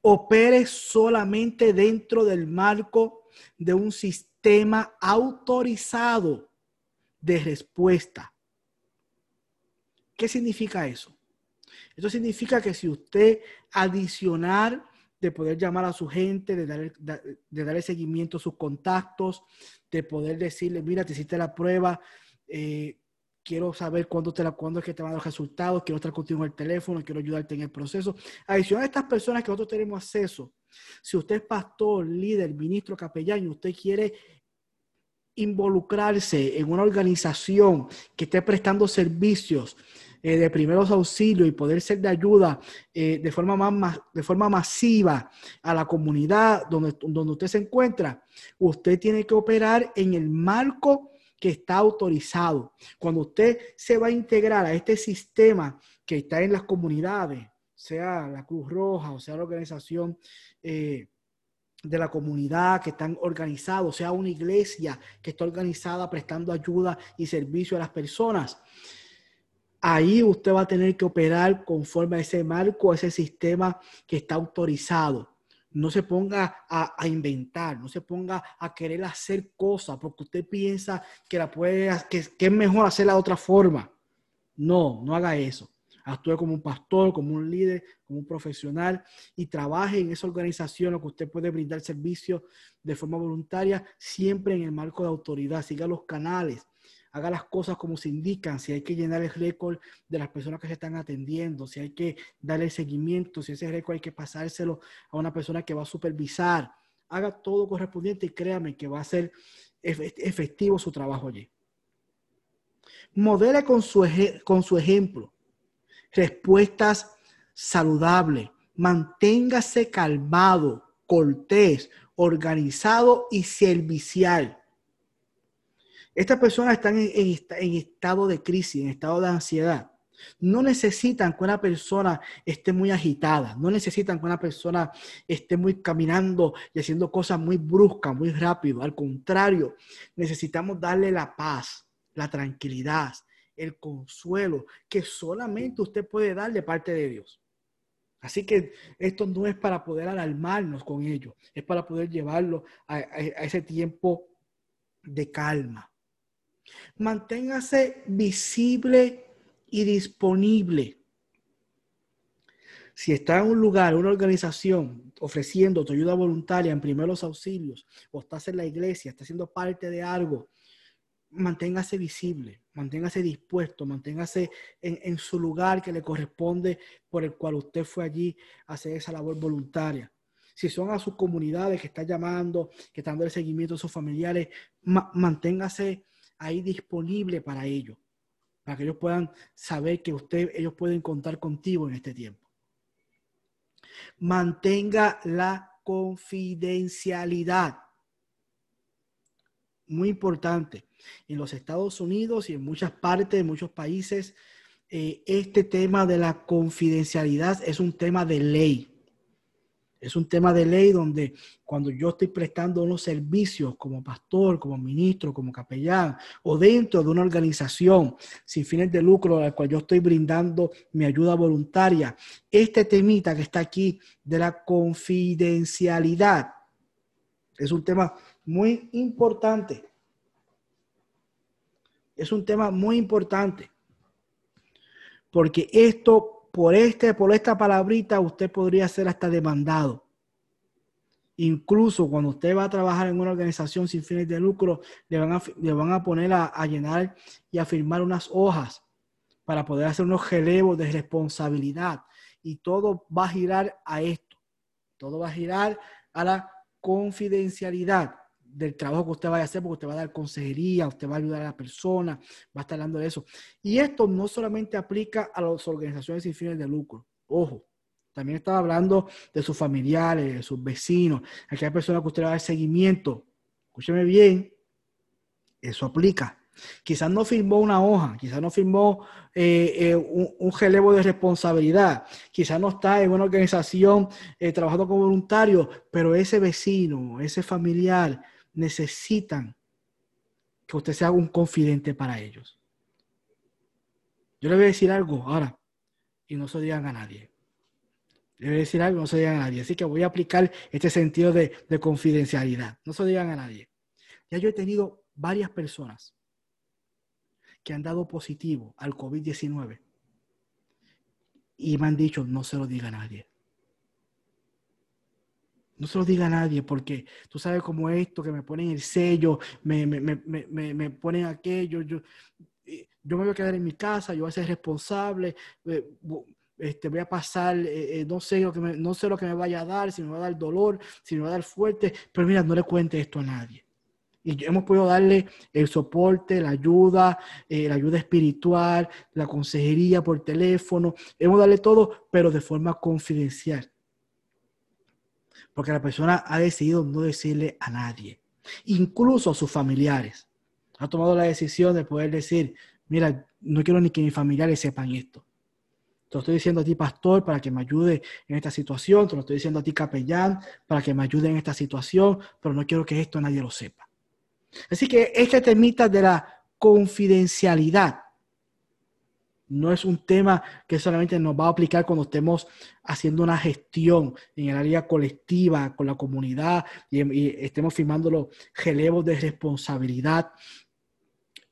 Opere solamente dentro del marco de un sistema autorizado de respuesta. ¿Qué significa eso? Eso significa que si usted adicionar de poder llamar a su gente, de, dar, de darle seguimiento a sus contactos, de poder decirle, mira, te hiciste la prueba, eh, quiero saber cuándo, te la, cuándo es que te van a dar los resultados, quiero estar contigo en el teléfono, quiero ayudarte en el proceso. Adicional a estas personas que nosotros tenemos acceso, si usted es pastor, líder, ministro, capellán y usted quiere involucrarse en una organización que esté prestando servicios eh, de primeros auxilios y poder ser de ayuda eh, de, forma más, de forma masiva a la comunidad donde, donde usted se encuentra, usted tiene que operar en el marco que está autorizado. Cuando usted se va a integrar a este sistema que está en las comunidades, sea la Cruz Roja o sea la organización eh, de la comunidad que están organizados, sea una iglesia que está organizada prestando ayuda y servicio a las personas. Ahí usted va a tener que operar conforme a ese marco, a ese sistema que está autorizado. No se ponga a, inventar, no se ponga a querer hacer cosas porque usted piensa que, la puede, que, es mejor hacerla de otra forma. No, no haga eso actúe como un pastor, como un líder, como un profesional y trabaje en esa organización, lo que usted puede brindar servicio de forma voluntaria, siempre en el marco de autoridad. Siga los canales, haga las cosas como se indican, si hay que llenar el récord de las personas que se están atendiendo, si hay que darle seguimiento, si ese récord hay que pasárselo a una persona que va a supervisar, haga todo correspondiente y créame que va a ser efectivo su trabajo allí. Modele con su, con su ejemplo respuestas saludables. Manténgase calmado, cortés, organizado y servicial. Estas personas están en, estado de crisis, en estado de ansiedad. No necesitan que una persona esté muy agitada, no necesitan que una persona esté muy caminando y haciendo cosas muy bruscas, muy rápido. Al contrario, necesitamos darle la paz, la tranquilidad, el consuelo que solamente usted puede dar de parte de Dios. Así que esto no es para poder alarmarnos con ello, es para poder llevarlo a, ese tiempo de calma. Manténgase visible y disponible. Si está en un lugar, una organización ofreciendo tu ayuda voluntaria en primeros auxilios, o estás en la iglesia, estás siendo parte de algo, manténgase visible, manténgase dispuesto, manténgase en, en, su lugar que le corresponde por el cual usted fue allí a hacer esa labor voluntaria. Si son a sus comunidades que está llamando, que están dando el seguimiento a sus familiares, manténgase ahí disponible para ellos, para que ellos puedan saber que usted, ellos pueden contar contigo en este tiempo. Mantenga la confidencialidad. Muy importante. En los Estados Unidos y en muchas partes, en muchos países, eh, este tema de la confidencialidad es un tema de ley. Es un tema de ley donde cuando yo estoy prestando unos servicios como pastor, como ministro, como capellán o dentro de una organización sin fines de lucro a la cual yo estoy brindando mi ayuda voluntaria, este temita que está aquí de la confidencialidad es un tema muy importante. Es un tema muy importante. Porque esto por, este, por esta palabrita usted podría ser hasta demandado. Incluso cuando usted va a trabajar en una organización sin fines de lucro, le van a, le van a poner a, llenar y a firmar unas hojas para poder hacer unos relevos de responsabilidad. Y todo va a girar a esto. Todo va a girar a la confidencialidad del trabajo que usted vaya a hacer, porque usted va a dar consejería, usted va a ayudar a la persona, va a estar hablando de eso. Y esto no solamente aplica a las organizaciones sin fines de lucro, ojo, también estaba hablando de sus familiares, de sus vecinos, aquella persona que usted va a dar seguimiento. Escúcheme bien, eso aplica. Quizás no firmó una hoja, quizás no firmó eh, eh, un, un, relevo de responsabilidad, quizás no está en una organización eh, trabajando como voluntario, pero ese vecino, ese familiar, necesitan que usted sea un confidente para ellos. Yo le voy a decir algo ahora y no se digan a nadie. Le voy a decir algo y no se digan a nadie. Así que voy a aplicar este sentido de, de confidencialidad. No se digan a nadie. Ya yo he tenido varias personas que han dado positivo al COVID-19 y me han dicho no se lo diga a nadie. No se lo diga a nadie porque tú sabes cómo esto, que me ponen el sello, me, me, me, me ponen aquello, yo, yo me voy a quedar en mi casa, yo voy a ser responsable, eh, este, voy a pasar, eh, eh, no, sé lo que me, no sé lo que me vaya a dar, si me va a dar dolor, si me va a dar fuerte, pero mira, no le cuente esto a nadie. Y hemos podido darle el soporte, la ayuda, la ayuda espiritual, la consejería por teléfono, hemos darle todo, pero de forma confidencial porque la persona ha decidido no decirle a nadie, incluso a sus familiares. Ha tomado la decisión de poder decir, mira, no quiero ni que mis familiares sepan esto. Te lo estoy diciendo a ti, pastor, para que me ayude en esta situación. Te lo estoy diciendo a ti, capellán, para que me ayude en esta situación, pero no quiero que esto nadie lo sepa. Así que este temita de la confidencialidad no es un tema que solamente nos va a aplicar cuando estemos haciendo una gestión en el área colectiva, con la comunidad y, estemos firmando los relevos de responsabilidad,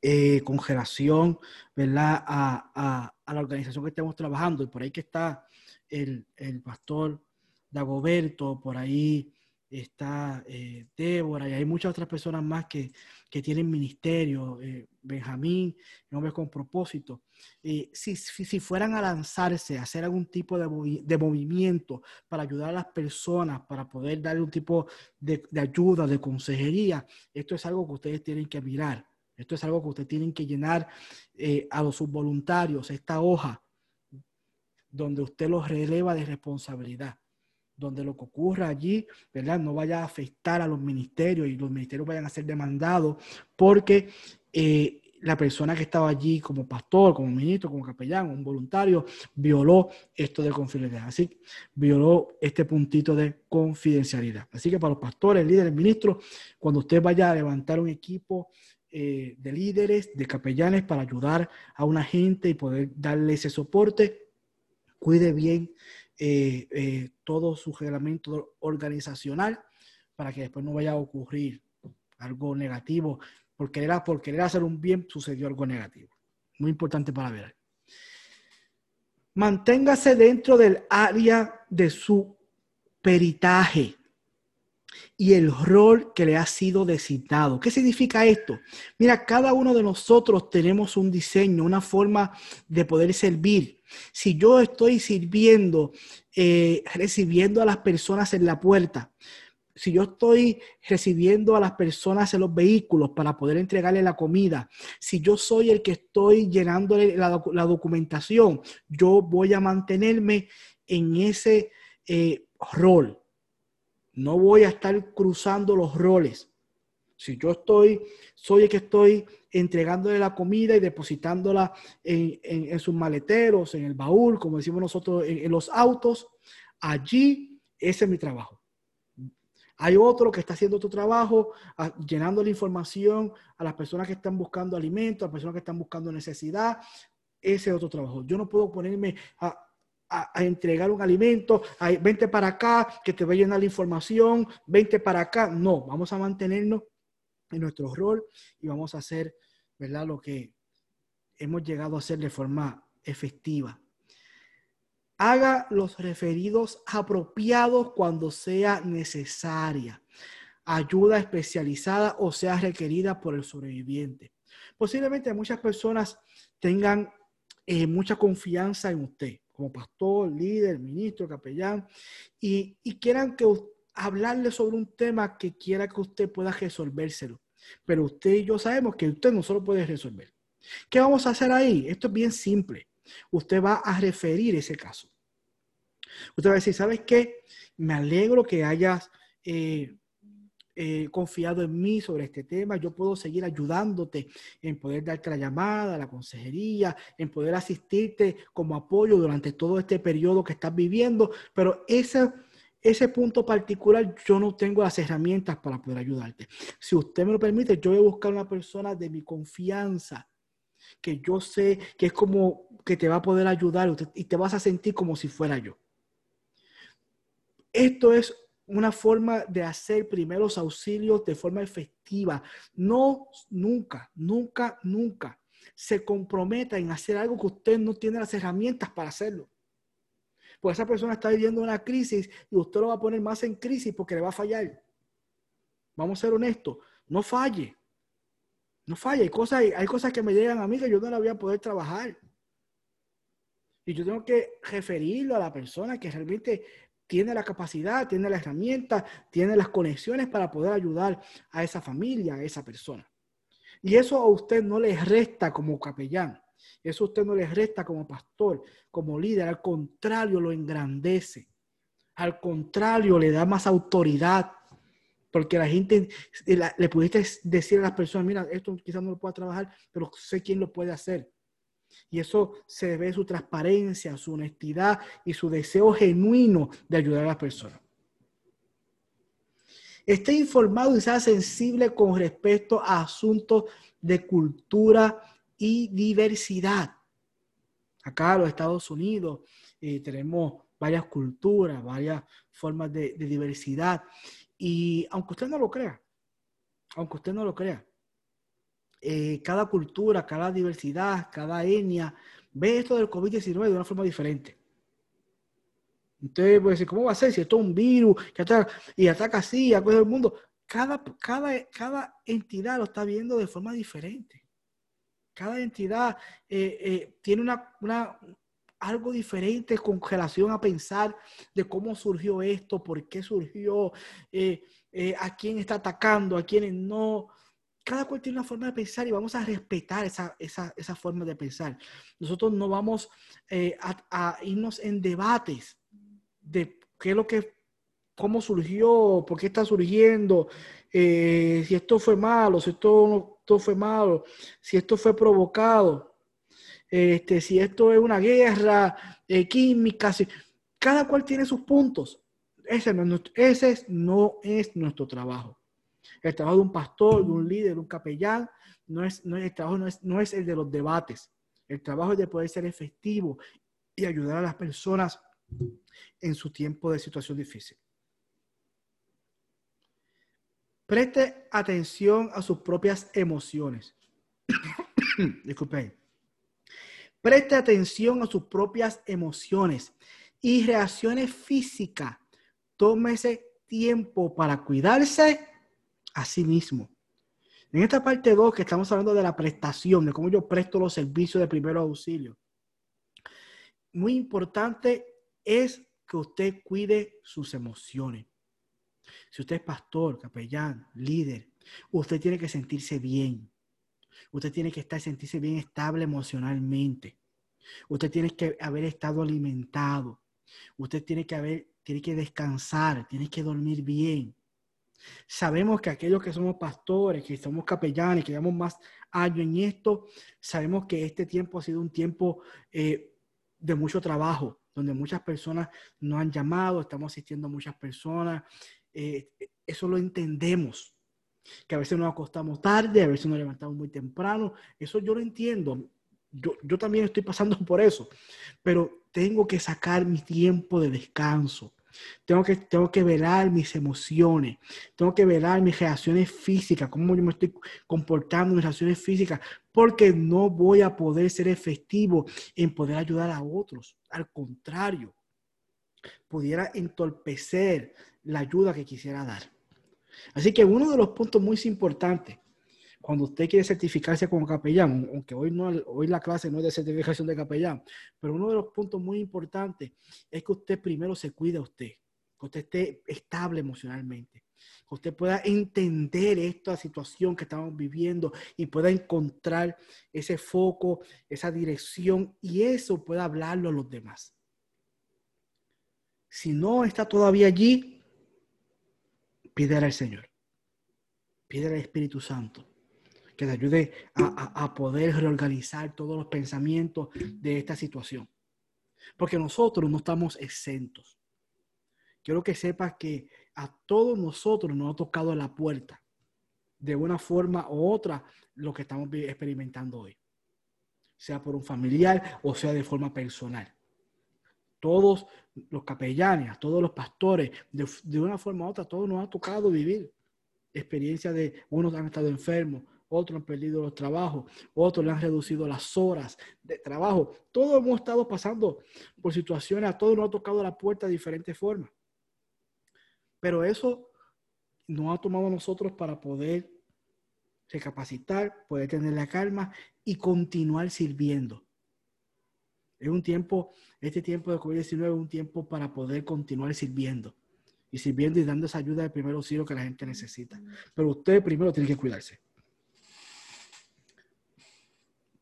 eh, congelación, ¿verdad? A, la organización que estemos trabajando. Y por ahí que está el, el pastor Dagoberto, por ahí está eh, Débora y hay muchas otras personas más que, que tienen ministerio, eh, Benjamín, hombres con propósito. Eh, si, si, fueran a lanzarse, a hacer algún tipo de, de, movimiento para ayudar a las personas, para poder darle un tipo de, de ayuda, de consejería, esto es algo que ustedes tienen que mirar. Esto es algo que ustedes tienen que llenar a los subvoluntarios, esta hoja donde usted los releva de responsabilidad donde lo que ocurra allí, ¿verdad? No vaya a afectar a los ministerios y los ministerios vayan a ser demandados porque eh, la persona que estaba allí como pastor, como ministro, como capellán, un voluntario, violó esto de confidencialidad. Así, violó este puntito de confidencialidad. Así que para los pastores, líderes, ministros, cuando usted vaya a levantar un equipo eh, de líderes, de capellanes para ayudar a una gente y poder darle ese soporte, cuide bien eh, eh, todo su reglamento organizacional para que después no vaya a ocurrir algo negativo. Por querer, por querer hacer un bien sucedió algo negativo. Muy importante para ver. Manténgase dentro del área de su peritaje. Y el rol que le ha sido designado. ¿Qué significa esto? Mira, cada uno de nosotros tenemos un diseño, una forma de poder servir. Si yo estoy sirviendo, eh, recibiendo a las personas en la puerta, si yo estoy recibiendo a las personas en los vehículos para poder entregarle la comida, si yo soy el que estoy llenando la, la documentación, yo voy a mantenerme en ese eh, rol. No voy a estar cruzando los roles. Si yo estoy, soy el que estoy entregándole la comida y depositándola en, sus maleteros, en el baúl, como decimos nosotros, en, los autos, allí ese es mi trabajo. Hay otro que está haciendo tu trabajo, llenando la información a las personas que están buscando alimento, a las personas que están buscando necesidad. Ese es otro trabajo. Yo no puedo ponerme a, a, entregar un alimento, vente para acá, que te voy a llenar la información, vente para acá. No, vamos a mantenernos en nuestro rol y vamos a hacer, ¿verdad? Lo que hemos llegado a hacer de forma efectiva. Haga los referidos apropiados cuando sea necesaria. Ayuda especializada o sea requerida por el sobreviviente. Posiblemente muchas personas tengan eh, mucha confianza en usted como pastor, líder, ministro, capellán, y, quieran que hablarle sobre un tema que quiera que usted pueda resolvérselo. Pero usted y yo sabemos que usted no solo puede resolver. ¿Qué vamos a hacer ahí? Esto es bien simple. Usted va a referir ese caso. Usted va a decir, ¿sabes qué? Me alegro que hayas eh, eh, confiado en mí sobre este tema, yo puedo seguir ayudándote en poder darte la llamada, la consejería, en poder asistirte como apoyo durante todo este periodo que estás viviendo, pero ese, ese punto particular yo no tengo las herramientas para poder ayudarte. Si usted me lo permite, yo voy a buscar una persona de mi confianza que yo sé que es como que te va a poder ayudar y te vas a sentir como si fuera yo. Esto es una forma de hacer primeros auxilios de forma efectiva. No, nunca, nunca, nunca se comprometa en hacer algo que usted no tiene las herramientas para hacerlo. Pues esa persona está viviendo una crisis y usted lo va a poner más en crisis porque le va a fallar. Vamos a ser honestos, no falle. No falle. Hay cosas, hay cosas que me llegan a mí que yo no la voy a poder trabajar. Y yo tengo que referirlo a la persona que realmente tiene la capacidad, tiene la herramienta, tiene las conexiones para poder ayudar a esa familia, a esa persona. Y eso a usted no le resta como capellán, eso a usted no le resta como pastor, como líder, al contrario, lo engrandece. Al contrario, le da más autoridad, porque la gente le pudiste decir a las personas, mira, esto quizás no lo pueda trabajar, pero sé quién lo puede hacer. Y eso se debe a su transparencia, su honestidad y su deseo genuino de ayudar a las personas. Esté informado y sea sensible con respecto a asuntos de cultura y diversidad. Acá en los Estados Unidos eh, tenemos varias culturas, varias formas de diversidad. Y aunque usted no lo crea, aunque usted no lo crea, eh, cada cultura, cada diversidad, cada etnia ve esto del COVID-19 de una forma diferente. Puede decir, ¿cómo va a ser si esto es un virus que ataca, y ataca así a todo el mundo? Cada, cada, cada entidad lo está viendo de forma diferente. Cada entidad eh, eh, tiene una, una, algo diferente con relación a pensar de cómo surgió esto, por qué surgió, a quién está atacando, a quiénes no cada cual tiene una forma de pensar y vamos a respetar esa, esa, esa forma de pensar. Nosotros no vamos eh, a, irnos en debates de qué es lo que, cómo surgió, por qué está surgiendo, eh, si esto fue malo, si esto, esto fue malo, si esto fue provocado, este, si esto es una guerra eh, química. Si, cada cual tiene sus puntos. Ese ese no es nuestro trabajo. El trabajo de un pastor, de un líder, de un capellán, no es, no el trabajo no es, no es el de los debates. El trabajo es de poder ser efectivo y ayudar a las personas en su tiempo de situación difícil. Preste atención a sus propias emociones. [coughs] Disculpen. Preste atención a sus propias emociones y reacciones físicas. Tómese tiempo para cuidarse a sí mismo. En esta parte 2 que estamos hablando de la prestación, de cómo yo presto los servicios de primero auxilio, muy importante es que usted cuide sus emociones. Si usted es pastor, capellán, líder, usted tiene que sentirse bien. Usted tiene que estar, sentirse bien estable emocionalmente. Usted tiene que haber estado alimentado. Usted tiene que haber, tiene que descansar, tiene que dormir bien. Sabemos que aquellos que somos pastores, que somos capellanes, que llevamos más años en esto, sabemos que este tiempo ha sido un tiempo eh, de mucho trabajo, donde muchas personas nos han llamado, estamos asistiendo a muchas personas. Eh, eso lo entendemos, que a veces nos acostamos tarde, a veces nos levantamos muy temprano. Eso yo lo entiendo. Yo, yo también estoy pasando [laughs] por eso, pero tengo que sacar mi tiempo de descanso. Tengo que, tengo que velar mis emociones, tengo que velar mis reacciones físicas, cómo yo me estoy comportando, mis reacciones físicas, porque no voy a poder ser efectivo en poder ayudar a otros. Al contrario, pudiera entorpecer la ayuda que quisiera dar. Así que uno de los puntos muy importantes cuando usted quiere certificarse como capellán, aunque hoy, no, hoy la clase no es de certificación de capellán, pero uno de los puntos muy importantes es que usted primero se cuide a usted, que usted esté estable emocionalmente, que usted pueda entender esta situación que estamos viviendo y pueda encontrar ese foco, esa dirección y eso pueda hablarlo a los demás. Si no está todavía allí, pídele al Señor, pídele al Espíritu Santo que te ayude a, poder reorganizar todos los pensamientos de esta situación. Porque nosotros no estamos exentos. Quiero que sepas que a todos nosotros nos ha tocado la puerta, de una forma u otra, lo que estamos experimentando hoy. Sea por un familiar o sea de forma personal. Todos los capellanes, todos los pastores, de, una forma u otra, todos nos ha tocado vivir experiencias de unos han estado enfermos, otros han perdido los trabajos, otros le han reducido las horas de trabajo. Todos hemos estado pasando por situaciones, a todos nos ha tocado la puerta de diferentes formas. Pero eso nos ha tomado nosotros para poder recapacitar, poder tener la calma y continuar sirviendo. Es un tiempo, este tiempo de COVID-19 es un tiempo para poder continuar sirviendo y sirviendo y dando esa ayuda de primer auxilio que la gente necesita. Pero usted primero tiene que cuidarse.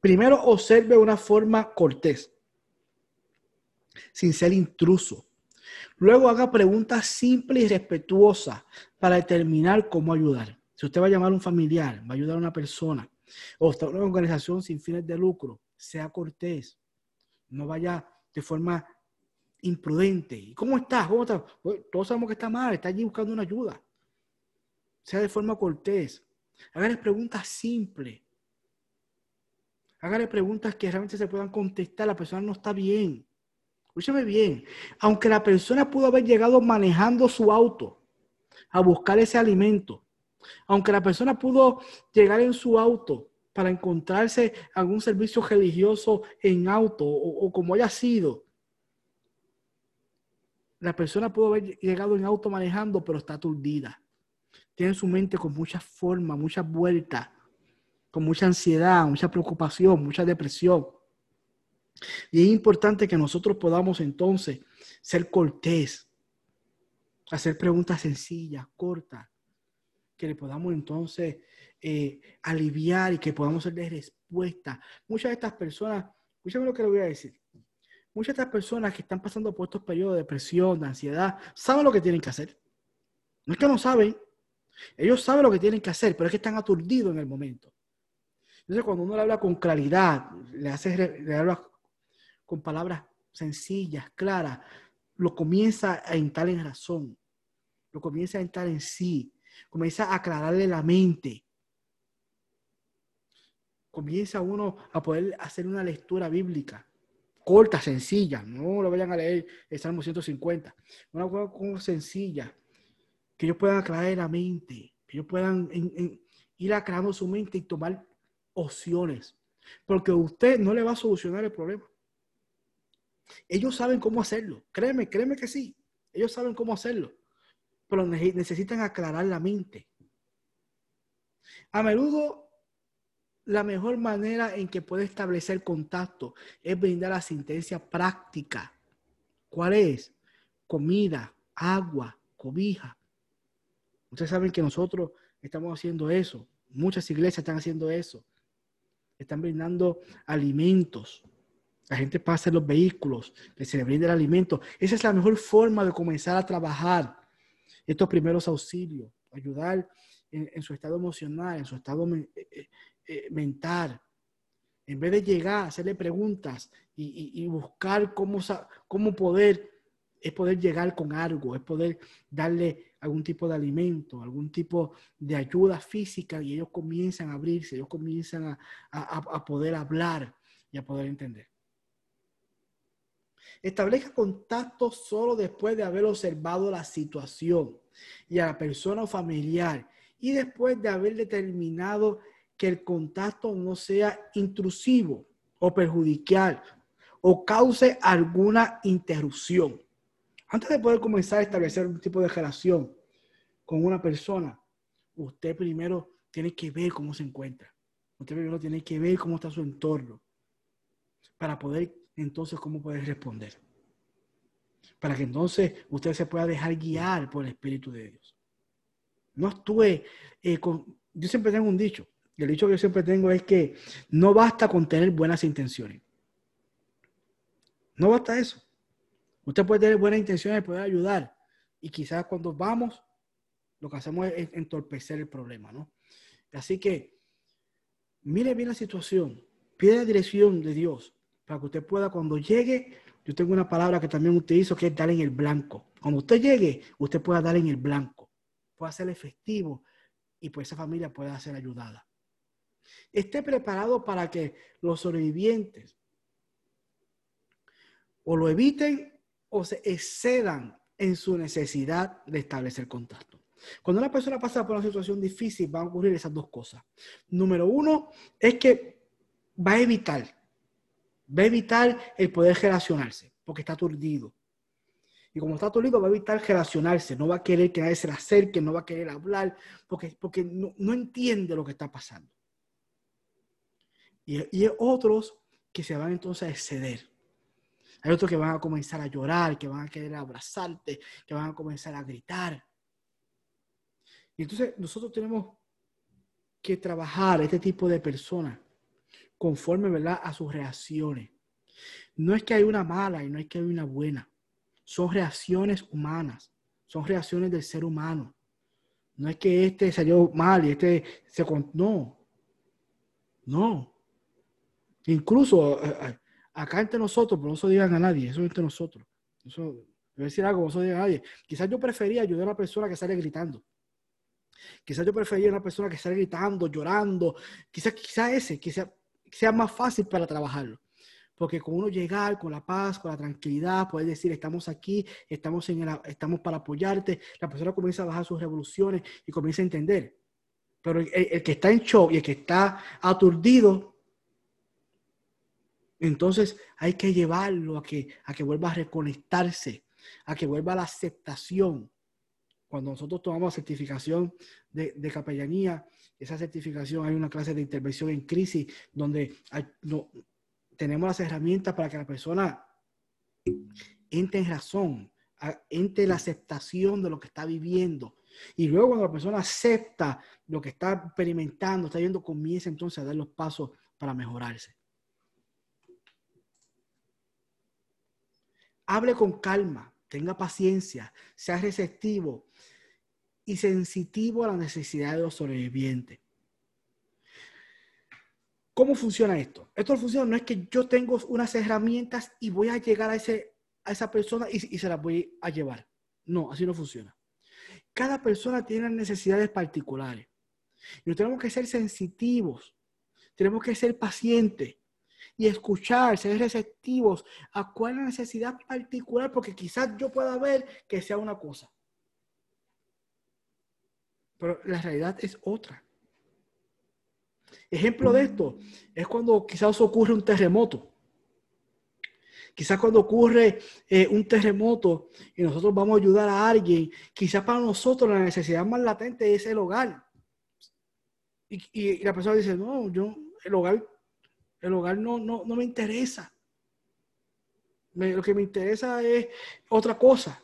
Primero observe una forma cortés, sin ser intruso. Luego haga preguntas simples y respetuosas para determinar cómo ayudar. Si usted va a llamar a un familiar, va a ayudar a una persona, o está una organización sin fines de lucro, sea cortés. No vaya de forma imprudente. ¿Y cómo está? ¿Cómo está? Todos sabemos que está mal, está allí buscando una ayuda. Sea de forma cortés. Haga preguntas simples Hágale preguntas que realmente se puedan contestar. La persona no está bien. Escúcheme bien. Aunque la persona pudo haber llegado manejando su auto a buscar ese alimento, aunque la persona pudo llegar en su auto para encontrarse algún servicio religioso en auto o, o como haya sido, la persona pudo haber llegado en auto manejando, pero está aturdida. Tiene su mente con muchas formas, muchas vueltas mucha ansiedad, mucha preocupación, mucha depresión. Y es importante que nosotros podamos entonces ser cortés, hacer preguntas sencillas, cortas, que le podamos entonces eh, aliviar y que podamos darle respuesta. Muchas de estas personas, escúchame lo que le voy a decir. Muchas de estas personas que están pasando por estos periodos de depresión, de ansiedad, saben lo que tienen que hacer. No es que no saben, ellos saben lo que tienen que hacer, pero es que están aturdidos en el momento. Entonces, cuando uno habla con claridad, le, hace, le habla con palabras sencillas, claras, lo comienza a entrar en razón, lo comienza a entrar en sí, comienza a aclararle la mente. Comienza uno a poder hacer una lectura bíblica corta, sencilla, no lo vayan a leer el Salmo 150, una cosa sencilla, que ellos puedan aclarar la mente, que ellos puedan ir aclarando su mente y tomar opciones, porque usted no le va a solucionar el problema. Ellos saben cómo hacerlo, créeme, créeme que sí, ellos saben cómo hacerlo. pero necesitan aclarar la mente. A menudo, la mejor manera en que puede establecer contacto es brindar asistencia práctica. ¿Cuál es? Comida, agua, cobija. Ustedes saben que nosotros estamos haciendo eso. Muchas iglesias están haciendo eso. Están brindando alimentos. La gente pasa en los vehículos, se le brinda el alimento. Esa es la mejor forma de comenzar a trabajar estos primeros auxilios, ayudar en, su estado emocional, en su estado eh, eh, eh, mental. En vez de llegar, hacerle preguntas y, buscar cómo, cómo poder, es poder llegar con algo, es poder darle algún tipo de alimento, algún tipo de ayuda física y ellos comienzan a abrirse, ellos comienzan a poder hablar y a poder entender. Establezca contacto solo después de haber observado la situación y a la persona familiar y después de haber determinado que el contacto no sea intrusivo o perjudicial o cause alguna interrupción. Antes de poder comenzar a establecer un tipo de relación con una persona, usted primero tiene que ver cómo se encuentra. Usted primero tiene que ver cómo está su entorno para poder entonces cómo puedes responder. Para que entonces usted se pueda dejar guiar por el Espíritu de Dios. No actúe eh, con... Yo siempre tengo un dicho, el dicho que yo siempre tengo es que no basta con tener buenas intenciones. No basta eso. Usted puede tener buenas intenciones, poder ayudar, y quizás cuando vamos, lo que hacemos es entorpecer el problema, ¿no? Así que mire bien la situación, pide la dirección de Dios, para que usted pueda, cuando llegue, yo tengo una palabra que también utilizo que es dar en el blanco. Cuando usted llegue, usted pueda dar en el blanco, pueda ser efectivo y pues esa familia pueda ser ayudada. Esté preparado para que los sobrevivientes o lo eviten o se excedan en su necesidad de establecer contacto. Cuando una persona pasa por una situación difícil, van a ocurrir esas dos cosas. Número uno es que va a evitar Va a evitar el poder relacionarse porque está aturdido. Y como está aturdido, va a evitar relacionarse. No va a querer que nadie se le acerque, no va a querer hablar porque, porque no, entiende lo que está pasando. Y, hay otros que se van entonces a exceder. Hay otros que van a comenzar a llorar, que van a querer abrazarte, que van a comenzar a gritar. Y entonces nosotros tenemos que trabajar este tipo de personas conforme ¿verdad? a sus reacciones. No es que hay una mala y no es que hay una buena. Son reacciones humanas, son reacciones del ser humano. No es que este salió mal y este se... No, no. Incluso eh, eh, acá entre nosotros, pero no se digan a nadie, eso es entre nosotros. Eso, decir algo, no se digan a nadie. Quizás yo prefería ayudar a una persona que sale gritando. Quizás yo prefería una persona que sale gritando, llorando. Quizás, quizás ese, quizás sea más fácil para trabajarlo. Porque con uno llegar con la paz, con la tranquilidad, poder decir, estamos aquí, estamos, en estamos para apoyarte, la persona comienza a bajar sus revoluciones y comienza a entender. Pero el, que está en shock y el que está aturdido, entonces hay que llevarlo a que, a que vuelva a reconectarse, a que vuelva a la aceptación. Cuando nosotros tomamos certificación de, de capellanía, esa certificación hay una clase de intervención en crisis donde tenemos las herramientas para que la persona entre en razón, entre la aceptación de lo que está viviendo. Y luego cuando la persona acepta lo que está experimentando, está viendo, comienza entonces a dar los pasos para mejorarse. Hable con calma, tenga paciencia, sea receptivo y sensitivo a la necesidad de los sobrevivientes. ¿Cómo funciona esto? Esto funciona no es que yo tengo unas herramientas y voy a llegar a, ese, a esa persona y, y se las voy a llevar. No, así no funciona. Cada persona tiene necesidades particulares. Y tenemos que ser sensitivos, tenemos que ser pacientes y escuchar, ser receptivos a cuál es la necesidad particular, porque quizás yo pueda ver que sea una cosa. Pero la realidad es otra. Ejemplo de esto es cuando quizás ocurre un terremoto. Quizás cuando ocurre eh, un terremoto y nosotros vamos a ayudar a alguien, quizás para nosotros la necesidad más latente es el hogar. Y, y, la persona dice, no, yo, el hogar, el hogar no, no, no me interesa. lo que me interesa es otra cosa.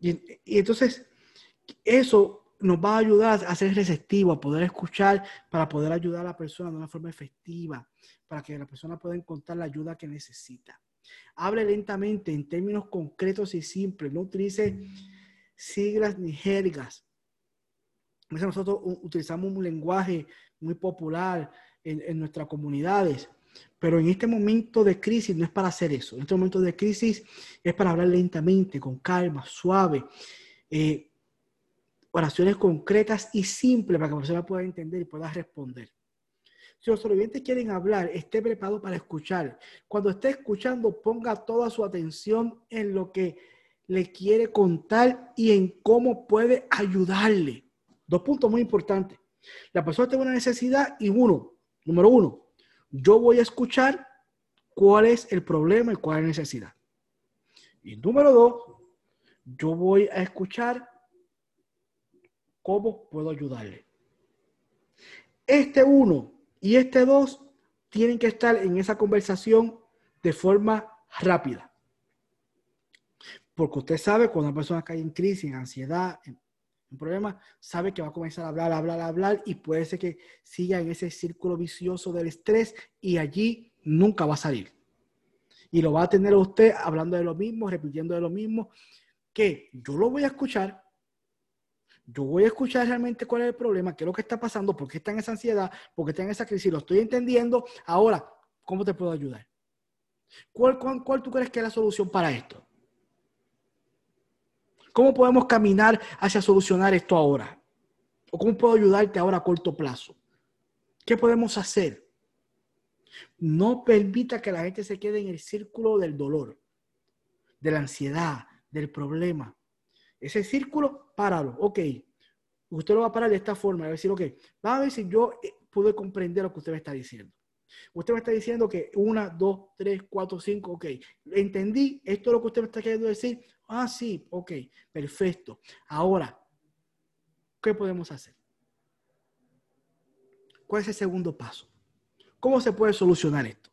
Y, y entonces, eso nos va a ayudar a ser receptivo, a poder escuchar, para poder ayudar a la persona de una forma efectiva, para que la persona pueda encontrar la ayuda que necesita. Hable lentamente en términos concretos y simples, no utilice siglas ni jergas. Nosotros utilizamos un lenguaje muy popular en, en nuestras comunidades, pero en este momento de crisis no es para hacer eso. En este momento de crisis es para hablar lentamente, con calma, suave. Eh, oraciones concretas y simples para que la persona pueda entender y pueda responder. Si los sobrevivientes quieren hablar, esté preparado para escuchar. Cuando esté escuchando, ponga toda su atención en lo que le quiere contar y en cómo puede ayudarle. Dos puntos muy importantes. La persona tiene una necesidad y uno, número uno, yo voy a escuchar cuál es el problema y cuál es la necesidad. Y número dos, yo voy a escuchar ¿Cómo puedo ayudarle? Este uno y este dos tienen que estar en esa conversación de forma rápida. Porque usted sabe cuando una persona cae en crisis, en ansiedad, en, problema, sabe que va a comenzar a hablar, hablar, hablar y puede ser que siga en ese círculo vicioso del estrés y allí nunca va a salir. Y lo va a tener usted hablando de lo mismo, repitiendo de lo mismo, que yo lo voy a escuchar, yo voy a escuchar realmente cuál es el problema, qué es lo que está pasando, por qué está en esa ansiedad, por qué está en esa crisis, lo estoy entendiendo. Ahora, ¿cómo te puedo ayudar? ¿Cuál, cuál, tú crees que es la solución para esto? ¿Cómo podemos caminar hacia solucionar esto ahora? ¿O cómo puedo ayudarte ahora a corto plazo? ¿Qué podemos hacer? No permita que la gente se quede en el círculo del dolor, de la ansiedad, del problema. Ese círculo, páralo. Ok. Usted lo va a parar de esta forma. Va a decir, ok, vamos a ver si yo eh, pude comprender lo que usted me está diciendo. Usted me está diciendo que una, dos, tres, cuatro, cinco, ok. Entendí, esto es lo que usted me está queriendo decir. Ah, sí, ok, perfecto. Ahora, ¿qué podemos hacer? ¿Cuál es el segundo paso? ¿Cómo se puede solucionar esto?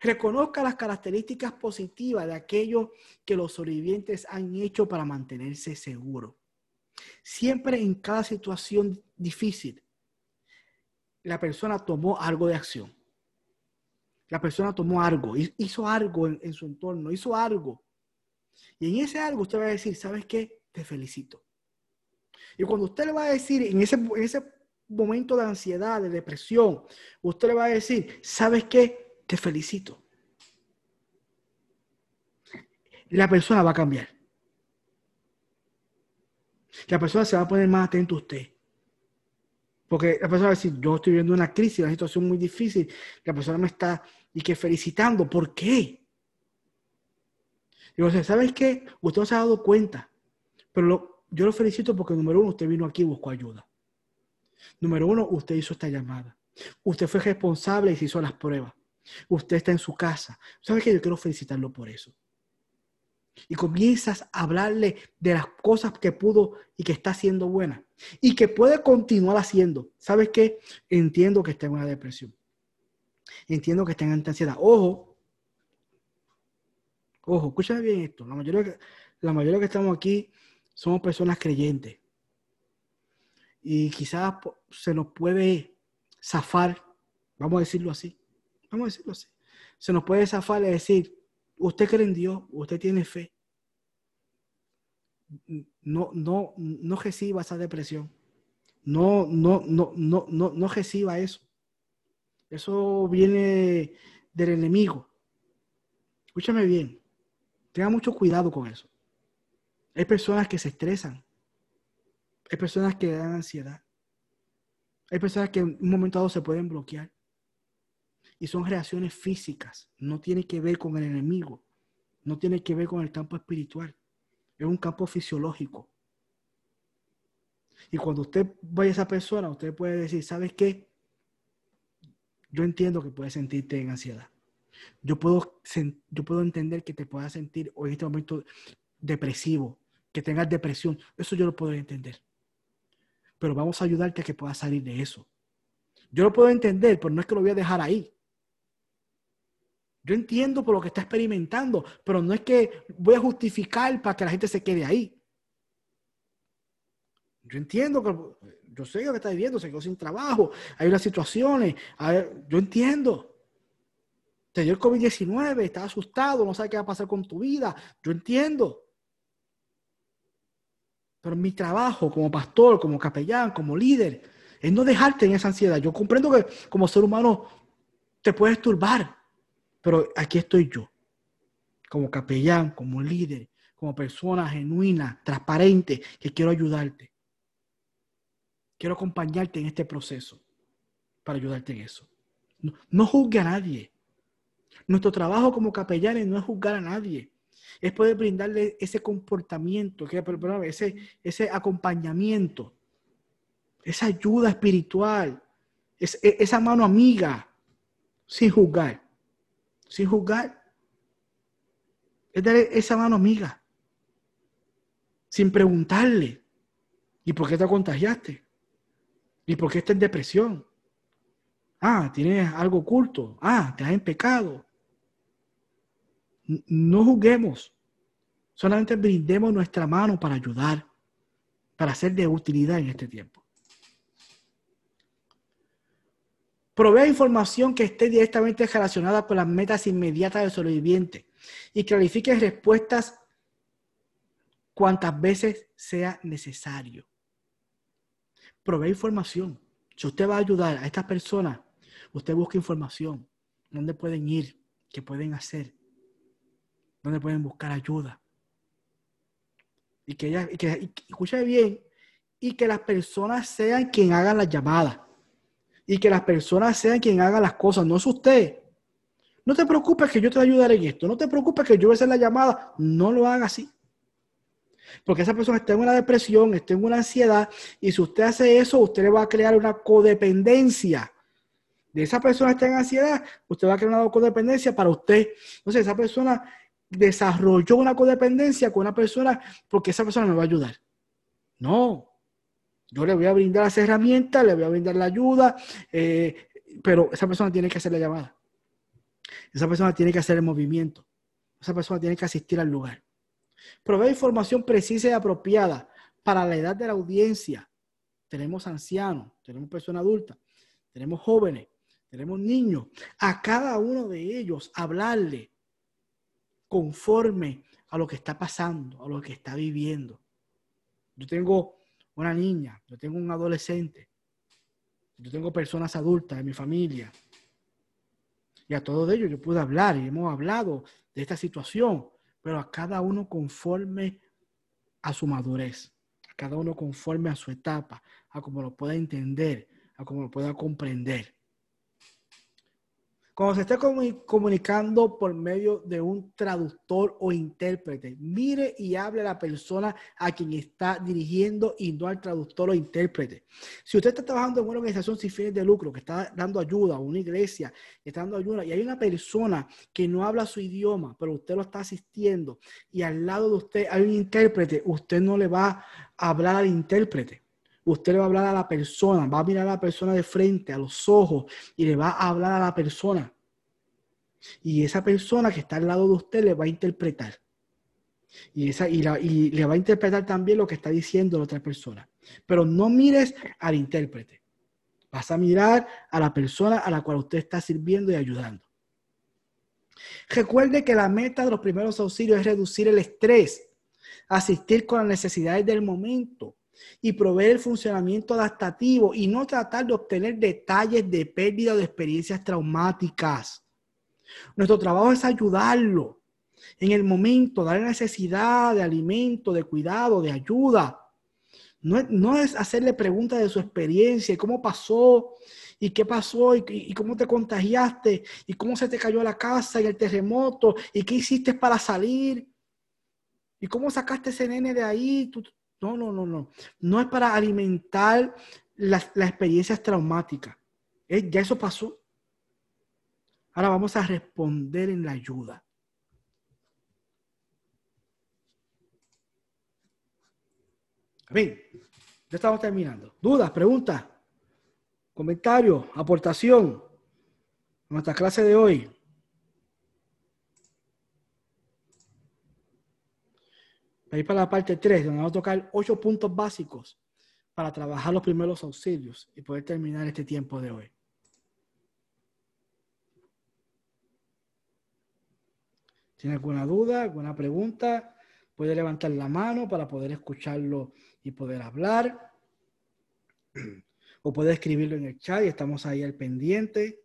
Reconozca las características positivas de aquello que los sobrevivientes han hecho para mantenerse seguros. Siempre en cada situación difícil, la persona tomó algo de acción. La persona tomó algo, hizo algo en, su entorno, hizo algo. Y en ese algo usted va a decir, ¿sabes qué? Te felicito. Y cuando usted le va a decir, en ese, en ese momento de ansiedad, de depresión, usted le va a decir, ¿sabes qué? te felicito. La persona va a cambiar. La persona se va a poner más atento a usted. Porque la persona va a decir, yo estoy viendo una crisis, una situación muy difícil. La persona me está y que felicitando. ¿Por qué? Digo, ¿sabes qué? Usted no se ha dado cuenta. Pero yo lo felicito porque, número uno, usted vino aquí y buscó ayuda. Número uno, usted hizo esta llamada. Usted fue responsable y se hizo las pruebas. Usted está en su casa. ¿Sabe que yo quiero felicitarlo por eso? Y comienzas a hablarle de las cosas que pudo y que está haciendo buena y que puede continuar haciendo. ¿Sabes qué? Entiendo que está en una depresión. Entiendo que está en ansiedad. Ojo, ojo, escúchame bien esto. La mayoría, la mayoría que estamos aquí somos personas creyentes. Y quizás se nos puede zafar, vamos a decirlo así, Vamos a decirlo así. Se nos puede zafar y decir, usted cree en Dios, usted tiene fe. No, no, no reciba esa depresión. No, no, no, no, no, no reciba eso. Eso viene del enemigo. Escúchame bien. Tenga mucho cuidado con eso. Hay personas que se estresan. Hay personas que dan ansiedad. Hay personas que en un momento dado se pueden bloquear. Y son reacciones físicas, no tiene que ver con el enemigo, no tiene que ver con el campo espiritual, es un campo fisiológico. Y cuando usted vaya a esa persona, usted puede decir, ¿sabes qué? Yo entiendo que puedes sentirte en ansiedad. Yo puedo, yo puedo entender que te puedas sentir hoy en este momento depresivo, que tengas depresión. Eso yo lo puedo entender. Pero vamos a ayudarte a que puedas salir de eso. Yo lo puedo entender, pero no es que lo voy a dejar ahí. Yo entiendo por lo que está experimentando, pero no es que voy a justificar para que la gente se quede ahí. Yo entiendo que yo sé lo que está viviendo, se quedó sin trabajo, hay unas situaciones, yo entiendo. Te dio el COVID-19, estás asustado, no sabes qué va a pasar con tu vida, yo entiendo. Pero mi trabajo como pastor, como capellán, como líder, es no dejarte en esa ansiedad. Yo comprendo que como ser humano te puedes turbar, pero aquí estoy yo, como capellán, como líder, como persona genuina, transparente, que quiero ayudarte. Quiero acompañarte en este proceso para ayudarte en eso. No, juzgue a nadie. Nuestro trabajo como capellanes no es juzgar a nadie. Es poder brindarle ese comportamiento, ese, ese acompañamiento, esa ayuda espiritual, e, esa mano amiga, sin juzgar. Sin juzgar. Es darle esa mano amiga. Sin preguntarle. ¿Y por qué te contagiaste? ¿Y por qué estás en depresión? Ah, tienes algo oculto. Ah, te has en pecado. No juzguemos. Solamente brindemos nuestra mano para ayudar, para ser de utilidad en este tiempo. Provea información que esté directamente relacionada con las metas inmediatas del sobreviviente y clarifique respuestas cuantas veces sea necesario provee información. Si usted va a ayudar a estas personas, usted busca información. ¿Dónde pueden ir? ¿Qué pueden hacer? ¿Dónde pueden buscar ayuda? Y que, ella, y que escuche bien, y que las personas sean quien hagan las llamadas. Y que las personas sean quien hagan las cosas, no es usted. No te preocupes que yo te voy a ayudar en esto. No te preocupes que yo voy a hacer la llamada. No lo haga así. Porque esa persona está en una depresión, está en una ansiedad, y si usted hace eso, usted le va a crear una codependencia. De esa persona está en ansiedad, usted va a crear una codependencia para usted. Entonces, esa persona desarrolló una codependencia con una persona porque esa persona me va a ayudar. No. Yo le voy a brindar las herramientas, le voy a brindar la ayuda, eh, pero esa persona tiene que hacer la llamada. Esa persona tiene que hacer el movimiento. Esa persona tiene que asistir al lugar. Provee información precisa y apropiada para la edad de la audiencia. Tenemos ancianos, tenemos personas adultas, tenemos jóvenes, tenemos niños. A cada uno de ellos hablarle conforme a lo que está pasando, a lo que está viviendo. Yo tengo una niña, yo tengo un adolescente, yo tengo personas adultas en mi familia. Y a todos ellos yo pude hablar y hemos hablado de esta situación pero a cada uno conforme a su madurez, a cada uno conforme a su etapa, a cómo lo pueda entender, a cómo lo pueda comprender. Cuando se esté comunicando por medio de un traductor o intérprete, mire y hable a la persona a quien está dirigiendo y no al traductor o intérprete. Si usted está trabajando en una organización sin fines de lucro que está dando ayuda, una iglesia que está dando ayuda, y hay una persona que no habla su idioma, pero usted lo está asistiendo, y al lado de usted hay un intérprete, usted no le va a hablar al intérprete usted le va a hablar a la persona, va a mirar a la persona de frente, a los ojos, y le va a hablar a la persona. Y esa persona que está al lado de usted le va a interpretar. Y, esa, y, le va a interpretar también lo que está diciendo la otra persona. Pero no mires al intérprete. Vas a mirar a la persona a la cual usted está sirviendo y ayudando. Recuerde que la meta de los primeros auxilios es reducir el estrés, asistir con las necesidades del momento, y proveer el funcionamiento adaptativo y no tratar de obtener detalles de pérdida de experiencias traumáticas. Nuestro trabajo es ayudarlo en el momento, darle necesidad de alimento, de cuidado, de ayuda. No es, hacerle preguntas de su experiencia, cómo pasó, y qué pasó, y, cómo te contagiaste, y cómo se te cayó la casa y el terremoto, y qué hiciste para salir, y cómo sacaste ese nene de ahí. No, no, no, no. No es para alimentar las, experiencias traumáticas. ya eso pasó. Ahora vamos a responder en la ayuda. Bien, ya estamos terminando. ¿Dudas, preguntas, comentarios, aportación nuestra clase de hoy? Ahí para la parte 3, donde vamos a tocar ocho puntos básicos para trabajar los primeros auxilios y poder terminar este tiempo de hoy. ¿Tiene alguna duda, alguna pregunta? Puede levantar la mano para poder escucharlo y poder hablar. [clears throat] O puede escribirlo en el chat y estamos ahí al pendiente.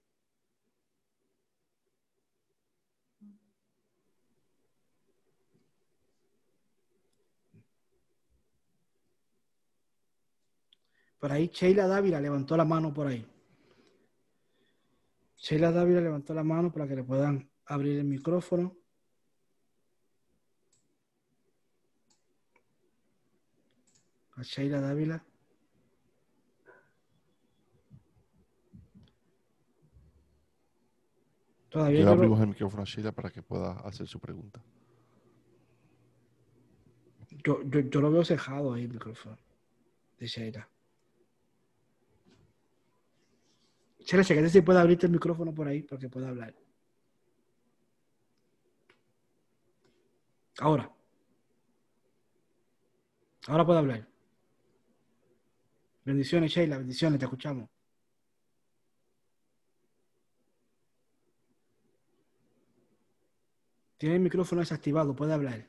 Por ahí Sheila Dávila levantó la mano por ahí. Sheila Dávila levantó la mano para que le puedan abrir el micrófono. A Sheila Dávila. Todavía Le abrimos lo, el micrófono a Sheila para que pueda hacer su pregunta. yo, yo- yo lo veo cejado ahí el micrófono de Sheila. Sheila, chequete si puede abrirte el micrófono por ahí para que pueda hablar. Ahora. Ahora puede hablar. Bendiciones, Sheila, bendiciones, te escuchamos. Tiene el micrófono desactivado, puede hablar.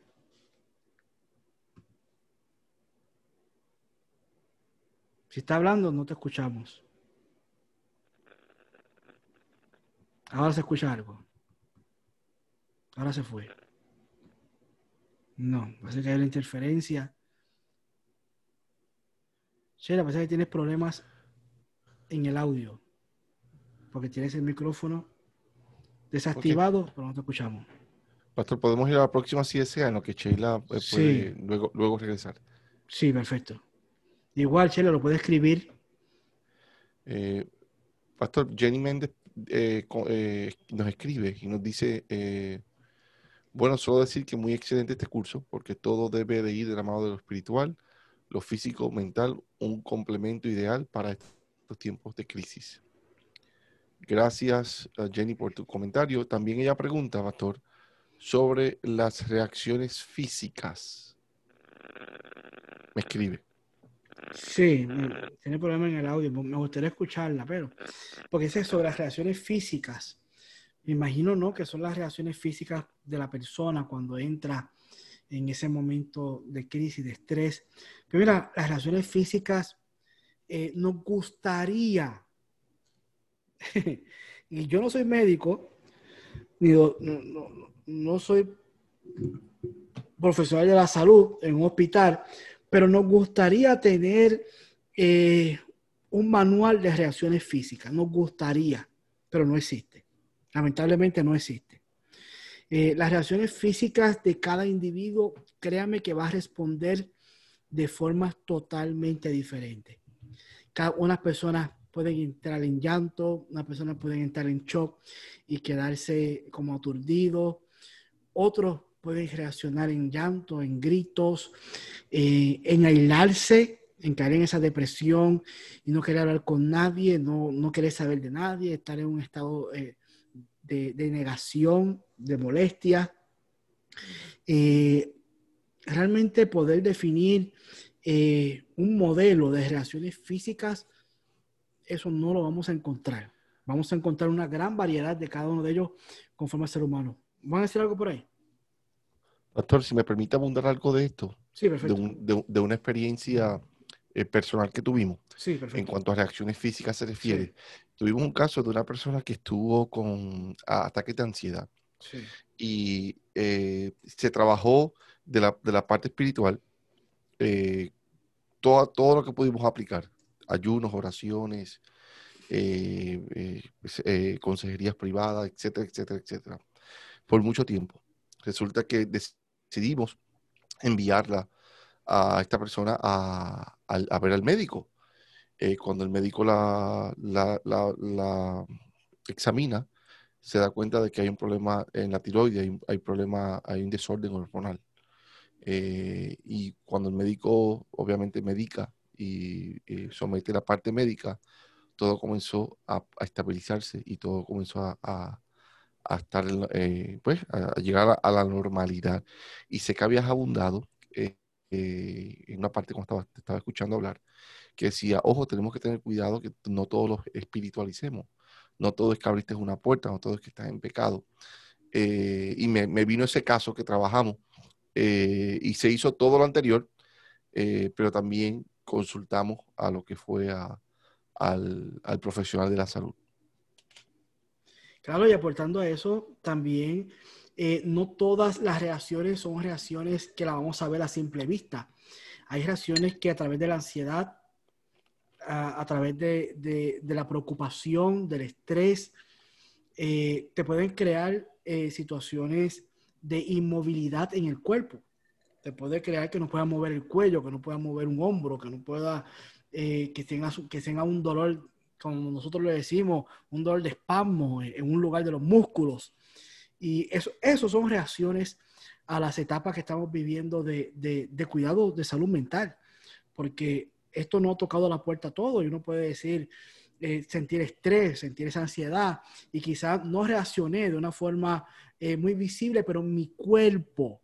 Si está hablando, no te escuchamos. Ahora se escucha algo. Ahora se fue. No, parece que hay una interferencia. Sheila, parece que tienes problemas en el audio. Porque tienes el micrófono desactivado, pero no te escuchamos. Pastor, podemos ir a la próxima CSA en lo que Sheila eh, Sí. puede luego, luego regresar. Sí, perfecto. Igual, Sheila, lo puede escribir. Eh, Pastor, Jenny Méndez eh, eh, nos escribe y nos dice, eh, bueno, solo decir que muy excelente este curso, porque todo debe de ir de la mano de lo espiritual, lo físico, mental, un complemento ideal para estos tiempos de crisis. Gracias, Jenny, por tu comentario. También ella pregunta, Pastor, sobre las reacciones físicas. Me escribe. Sí, tiene problema en el audio. Me gustaría escucharla, pero. Porque es sobre las reacciones físicas. Me imagino, ¿no? Que son las reacciones físicas de la persona cuando entra en ese momento de crisis, de estrés. Pero mira, las reacciones físicas eh, nos gustaría. [laughs] y yo no soy médico, ni no- no- no soy profesional de la salud en un hospital, pero nos gustaría tener eh, un manual de reacciones físicas. Nos gustaría, pero no existe. Lamentablemente no existe. Eh, las reacciones físicas de cada individuo, créame que va a responder de formas totalmente diferentes. Cada, unas personas pueden entrar en llanto, unas personas pueden entrar en shock y quedarse como aturdidos. Otros pueden reaccionar en llanto, en gritos, eh, en aislarse, en caer en esa depresión y no querer hablar con nadie, no, no querer saber de nadie, estar en un estado eh, de, de negación, de molestia. Eh, realmente poder definir eh, un modelo de reacciones físicas, eso no lo vamos a encontrar. Vamos a encontrar una gran variedad de cada uno de ellos conforme al ser humano. ¿Van a decir algo por ahí? Pastor, si me permite abundar algo de esto, Sí, de, perfecto. un- de- de una experiencia eh, personal que tuvimos. Sí, en cuanto a reacciones físicas se refiere. Tuvimos un caso de una persona que estuvo con ataques de ansiedad y eh, se trabajó de la, de la parte espiritual eh, todo, todo lo que pudimos aplicar, ayunos, oraciones, consejerías privadas, etcétera, etcétera, etcétera, por mucho tiempo. Resulta que decidimos enviarla a esta persona a, al- a ver al médico. Eh, cuando el médico la, la, la- la examina, se da cuenta de que hay un problema en la tiroides, hay, hay, problema, hay un desorden hormonal. Eh, y cuando el médico obviamente medica y, somete la parte médica, todo comenzó a, estabilizarse y todo comenzó a, a, estar, eh, pues, a llegar a, la normalidad. Y sé que habías abundado eh, en una parte cuando estaba, te estaba escuchando hablar, que decía, ojo, tenemos que tener cuidado que no todos los espiritualicemos no todo es que abriste una puerta, no todo es que estás en pecado. Eh, y me, vino ese caso que trabajamos eh, y se hizo todo lo anterior, eh, pero también consultamos a lo que fue al, profesional de la salud. Claro, y aportando a eso, también no todas las reacciones son reacciones que la vamos a ver a simple vista. Hay reacciones que a través de la ansiedad a, través de, la preocupación, del estrés, eh, te pueden crear eh, situaciones de inmovilidad en el cuerpo. Te puede crear que no puedas mover el cuello, que no puedas mover un hombro, que no pueda, eh, que, tenga, que tenga un dolor, como nosotros le decimos, un dolor de espasmo en un lugar de los músculos. Y eso, eso son reacciones a las etapas que estamos viviendo de, de, cuidado de salud mental, porque esto no ha tocado la puerta a todo y uno puede decir, eh, sentir estrés, sentir esa ansiedad y quizás no reaccioné de una forma eh, muy visible, pero mi cuerpo,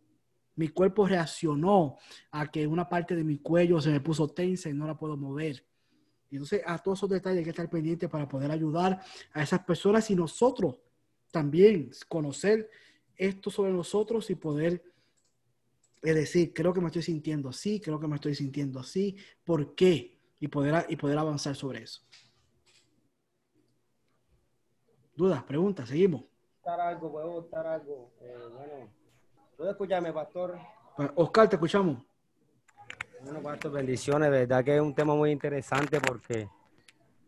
mi cuerpo reaccionó a que una parte de mi cuello se me puso tensa y no la puedo mover. Y entonces a todos esos detalles hay que estar pendientes para poder ayudar a esas personas y nosotros también conocer esto sobre nosotros y poder es decir, creo que me estoy sintiendo así, creo que me estoy sintiendo así, ¿por qué? Y poder, y poder avanzar sobre eso. ¿Dudas? ¿Preguntas? Seguimos. algo, puedo algo. Eh, bueno, ¿puedo escucharme, pastor? Oscar, te escuchamos. Bueno, pastor, bendiciones. Verdad que es un tema muy interesante porque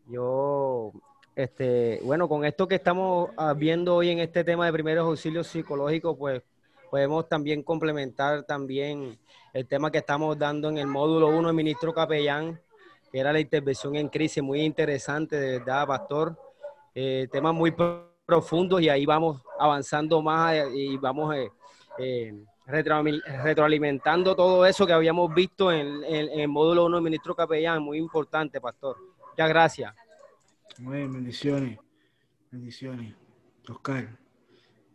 yo, este, bueno, con esto que estamos ah, viendo hoy en este tema de primeros auxilios psicológicos, pues podemos también complementar también el tema que estamos dando en el módulo 1 del ministro capellán, que era la intervención en crisis, muy interesante, verdad, pastor. Eh, temas muy profundos y ahí vamos avanzando más eh, y vamos eh, retroalimentando todo eso que habíamos visto en, el módulo 1 del ministro capellán, muy importante, pastor. Muchas gracias. Muy bien, bendiciones. Bendiciones. Oscar.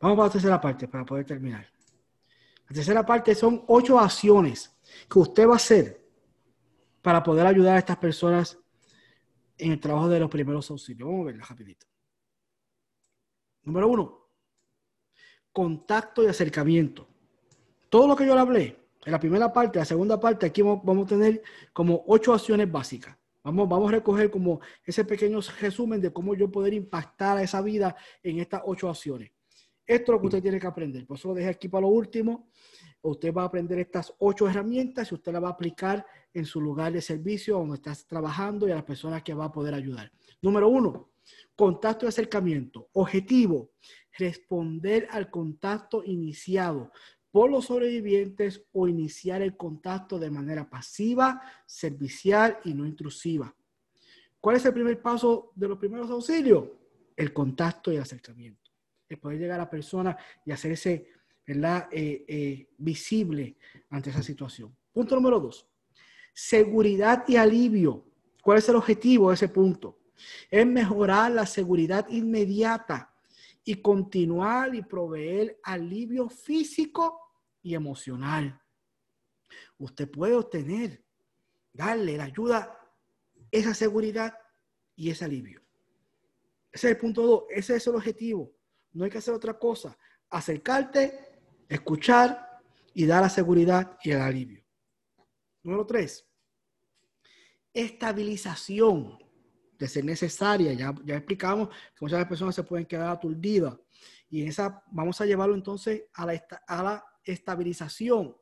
Vamos para la tercera parte para poder terminar. La tercera parte son ocho acciones que usted va a hacer para poder ayudar a estas personas en el trabajo de los primeros auxilios. Vamos a verla rapidito. Número uno, contacto y acercamiento. Todo lo que yo le hablé en la primera parte, la segunda parte, aquí vamos a tener como ocho acciones básicas. Vamos, vamos a recoger como ese pequeño resumen de cómo yo poder impactar a esa vida en estas ocho acciones. Esto es lo que usted tiene que aprender. Por eso lo dejé aquí para lo último. Usted va a aprender estas ocho herramientas y usted las va a aplicar en su lugar de servicio donde estás trabajando y a las personas que va a poder ayudar. Número uno, contacto y acercamiento. Objetivo, responder al contacto iniciado por los sobrevivientes o iniciar el contacto de manera pasiva, servicial y no intrusiva. ¿Cuál es el primer paso de los primeros auxilios? El contacto y acercamiento el poder llegar a la persona y hacerse ¿verdad? Eh, eh, visible ante esa situación. Punto número dos, seguridad y alivio. ¿Cuál es el objetivo de ese punto? Es mejorar la seguridad inmediata y continuar y proveer alivio físico y emocional. Usted puede obtener, darle la ayuda, esa seguridad y ese alivio. Ese es el punto dos, ese es el objetivo. No hay que hacer otra cosa. Acercarte, escuchar y dar la seguridad y el alivio. Número tres, estabilización de ser necesaria. Ya, ya explicamos que muchas personas se pueden quedar aturdidas. Y esa vamos a llevarlo entonces a la, a la estabilización.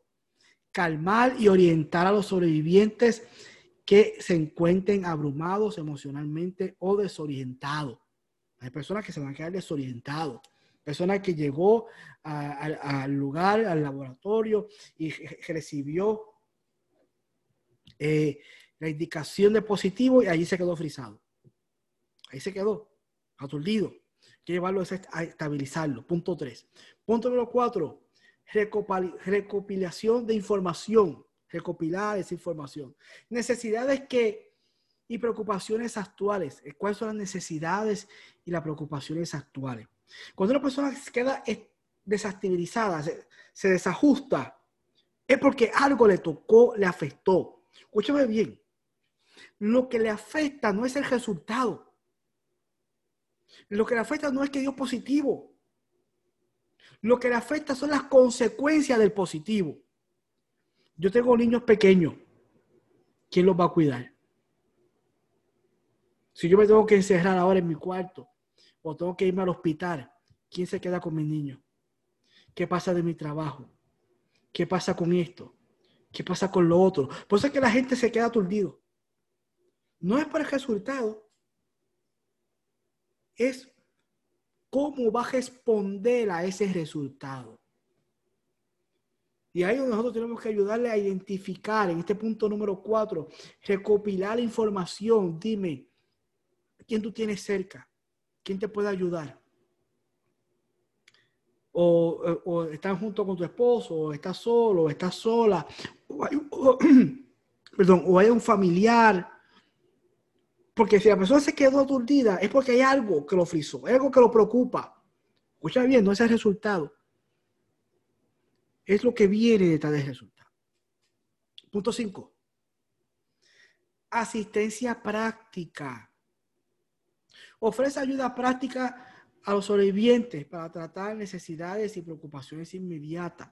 Calmar y orientar a los sobrevivientes que se encuentren abrumados emocionalmente o desorientados. Hay personas que se van a quedar desorientados. Personas que llegó al lugar, al laboratorio y recibió eh, la indicación de positivo y allí se quedó frisado. Ahí se quedó, aturdido. que llevarlo a estabilizarlo. Punto tres. Punto número cuatro, recopilación de información. Recopilar esa información. Necesidades que y preocupaciones actuales. ¿Cuáles son las necesidades y las preocupaciones actuales? Cuando una persona queda desestabilizada, se, desajusta, es porque algo le tocó, le afectó. Escúchame bien. Lo que le afecta no es el resultado. Lo que le afecta no es que dio positivo. Lo que le afecta son las consecuencias del positivo. Yo tengo niños pequeños. ¿Quién los va a cuidar? Si yo me tengo que encerrar ahora en mi cuarto o tengo que irme al hospital, ¿quién se queda con mi niño? ¿Qué pasa de mi trabajo? ¿Qué pasa con esto? ¿Qué pasa con lo otro? Por eso es que la gente se queda aturdido. No es por el resultado, es cómo va a responder a ese resultado. Y ahí nosotros tenemos que ayudarle a identificar, en este punto número cuatro, recopilar información. Dime, ¿quién tú tienes cerca? ¿Quién te puede ayudar? O, o, estás junto con tu esposo, o estás solo, o estás sola, [clears throat] perdón, o hay un familiar porque si la persona se quedó aturdida, es porque hay algo que lo frizó, algo que lo preocupa. Escucha bien, no es el resultado. Es lo que viene detrás del resultado. Punto 5. Asistencia práctica. Ofrece ayuda práctica a los sobrevivientes para tratar necesidades y preocupaciones inmediatas.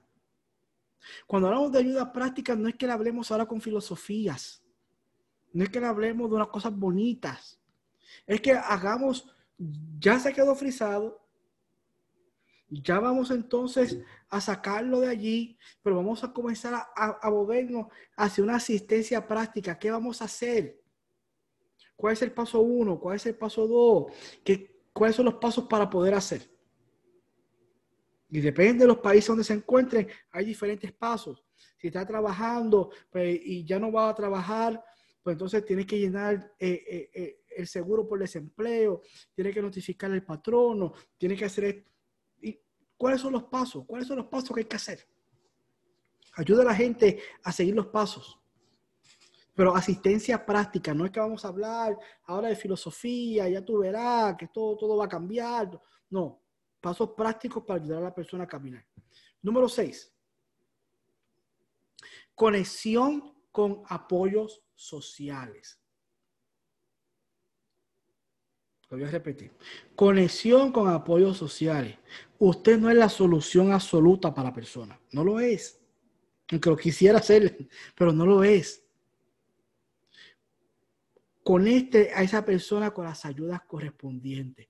Cuando hablamos de ayuda práctica, no es que le hablemos ahora con filosofías no es que le hablemos de unas cosas bonitas. Es que hagamos, ya se quedó frisado. Ya vamos entonces a sacarlo de allí, pero vamos a comenzar a, movernos hacia una asistencia práctica. ¿Qué vamos a hacer? ¿Cuál es el paso uno? ¿Cuál es el paso dos? ¿Qué, ¿Cuáles son los pasos para poder hacer? Y depende de los países donde se encuentren, hay diferentes pasos. Si está trabajando pues, y ya no va a trabajar, pues entonces tiene que llenar eh, eh, eh, el seguro por desempleo, tiene que notificar al patrono, tiene que hacer... ¿Y ¿Cuáles son los pasos? ¿Cuáles son los pasos que hay que hacer? Ayuda a la gente a seguir los pasos. Pero asistencia práctica, no es que vamos a hablar ahora de filosofía, ya tú verás que todo, todo va a cambiar. No, pasos prácticos para ayudar a la persona a caminar. Número seis, conexión con apoyos sociales. Lo voy a repetir. Conexión con apoyos sociales. Usted no es la solución absoluta para la persona. No lo es. Aunque lo quisiera hacer, [laughs] pero no lo es. Conecte a esa persona con las ayudas correspondientes.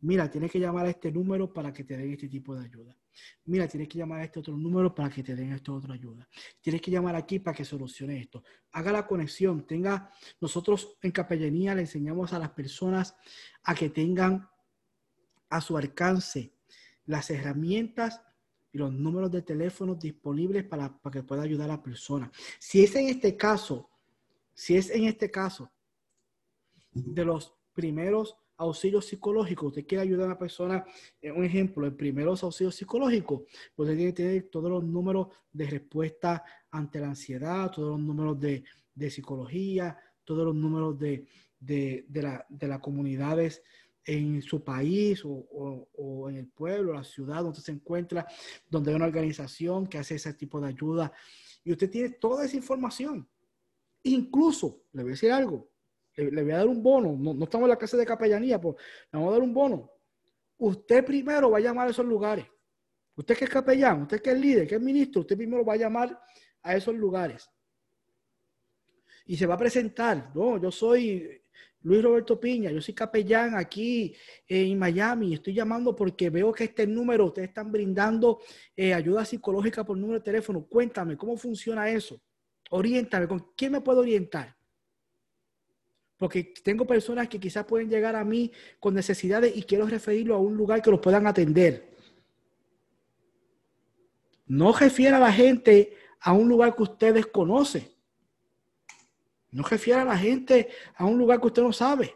Mira, tienes que llamar a este número para que te den este tipo de ayuda. Mira, tienes que llamar a este otro número para que te den esta otra ayuda. Tienes que llamar aquí para que solucione esto. Haga la conexión. Tenga, nosotros en capellanía le enseñamos a las personas a que tengan a su alcance las herramientas y los números de teléfono disponibles para, para que pueda ayudar a la persona. Si es en este caso, si es en este caso de los primeros auxilio psicológico, usted quiere ayudar a una persona, un ejemplo, el primero auxilio psicológico, pues usted tiene que tener todos los números de respuesta ante la ansiedad, todos los números de, psicología, todos los números de, de, las comunidades en su país o, en el pueblo, la ciudad donde se encuentra, donde hay una organización que hace ese tipo de ayuda. Y usted tiene toda esa información. Incluso, le voy a decir algo, le, voy a dar un bono, no, estamos en la clase de capellanía, pues le vamos a dar un bono. Usted primero va a llamar a esos lugares. Usted que es capellán, usted que es líder, que es ministro, usted primero va a llamar a esos lugares. Y se va a presentar, no, yo soy Luis Roberto Piña, yo soy capellán aquí en Miami, estoy llamando porque veo que este número, ustedes están brindando eh, ayuda psicológica por número de teléfono. Cuéntame, ¿cómo funciona eso? Oriéntame, ¿con quién me puedo orientar? Porque tengo personas que quizás pueden llegar a mí con necesidades y quiero referirlo a un lugar que los puedan atender. No refiera a la gente a un lugar que usted desconoce. No refiera a la gente a un lugar que usted no sabe.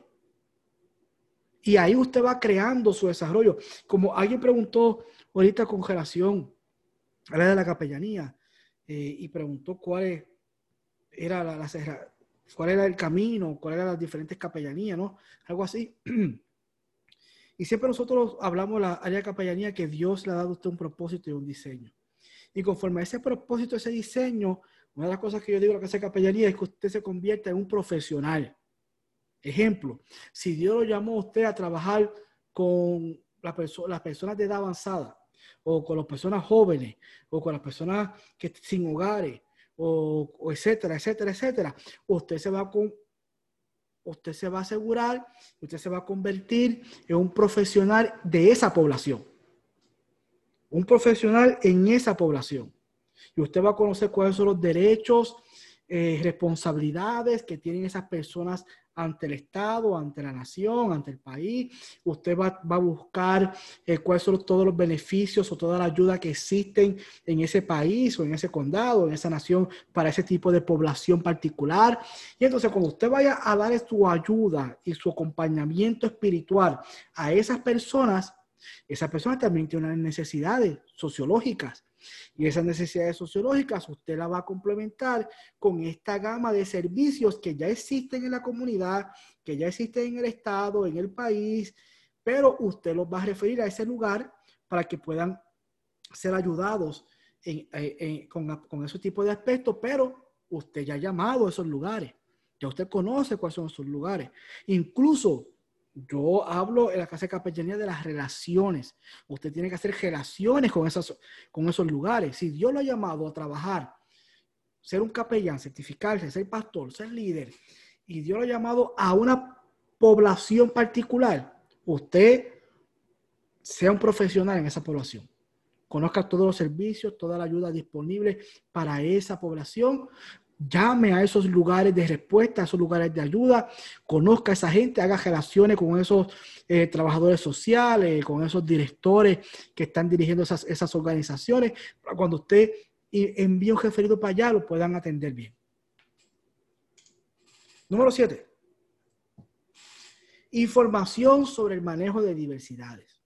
Y ahí usted va creando su desarrollo. Como alguien preguntó ahorita con relación a la de la capellanía eh, y preguntó cuál era la, la, cuál era el camino, cuáles eran las diferentes capellanías, ¿no? Algo así. [clears throat] Y siempre nosotros hablamos de la área de capellanía que Dios le ha dado usted un propósito y un diseño. Y conforme a ese propósito, ese diseño, una de las cosas que yo digo lo que hace capellanía es que usted se convierta en un profesional. Ejemplo, si Dios lo llamó a usted a trabajar con las personas de edad avanzada, o con las personas jóvenes, o con las personas que sin hogares, o, etcétera, etcétera, etcétera, usted se va con usted se va a asegurar, usted se va a convertir en un profesional de esa población. Un profesional en esa población. Y usted va a conocer cuáles son los derechos, eh, responsabilidades que tienen esas personas ante el Estado, ante la nación, ante el país. Usted va, a buscar eh, cuáles son todos los beneficios o toda la ayuda que existen en ese país o en ese condado, en esa nación para ese tipo de población particular. Y entonces cuando usted vaya a dar su ayuda y su acompañamiento espiritual a esas personas, esas personas también tienen necesidades sociológicas y esas necesidades sociológicas usted la va a complementar con esta gama de servicios que ya existen en la comunidad, que ya existen en el Estado, en el país, pero usted los va a referir a ese lugar para que puedan ser ayudados con, con ese tipo de aspectos, pero usted ya ha llamado a esos lugares, ya usted conoce cuáles son esos lugares. Incluso yo hablo en la casa de capellanía de las relaciones. Usted tiene que hacer relaciones con, esas, con esos lugares. Si Dios lo ha llamado a trabajar, ser un capellán, certificarse, ser pastor, ser líder, y Dios lo ha llamado a una población particular, usted sea un profesional en esa población. Conozca todos los servicios, toda la ayuda disponible para esa población, llame a esos lugares de respuesta, a esos lugares de ayuda, conozca a esa gente, haga relaciones con esos eh, trabajadores sociales, con esos directores que están dirigiendo esas, esas organizaciones, para cuando usted envíe un referido para allá, lo puedan atender bien. Número siete. Información sobre el manejo de diversidades.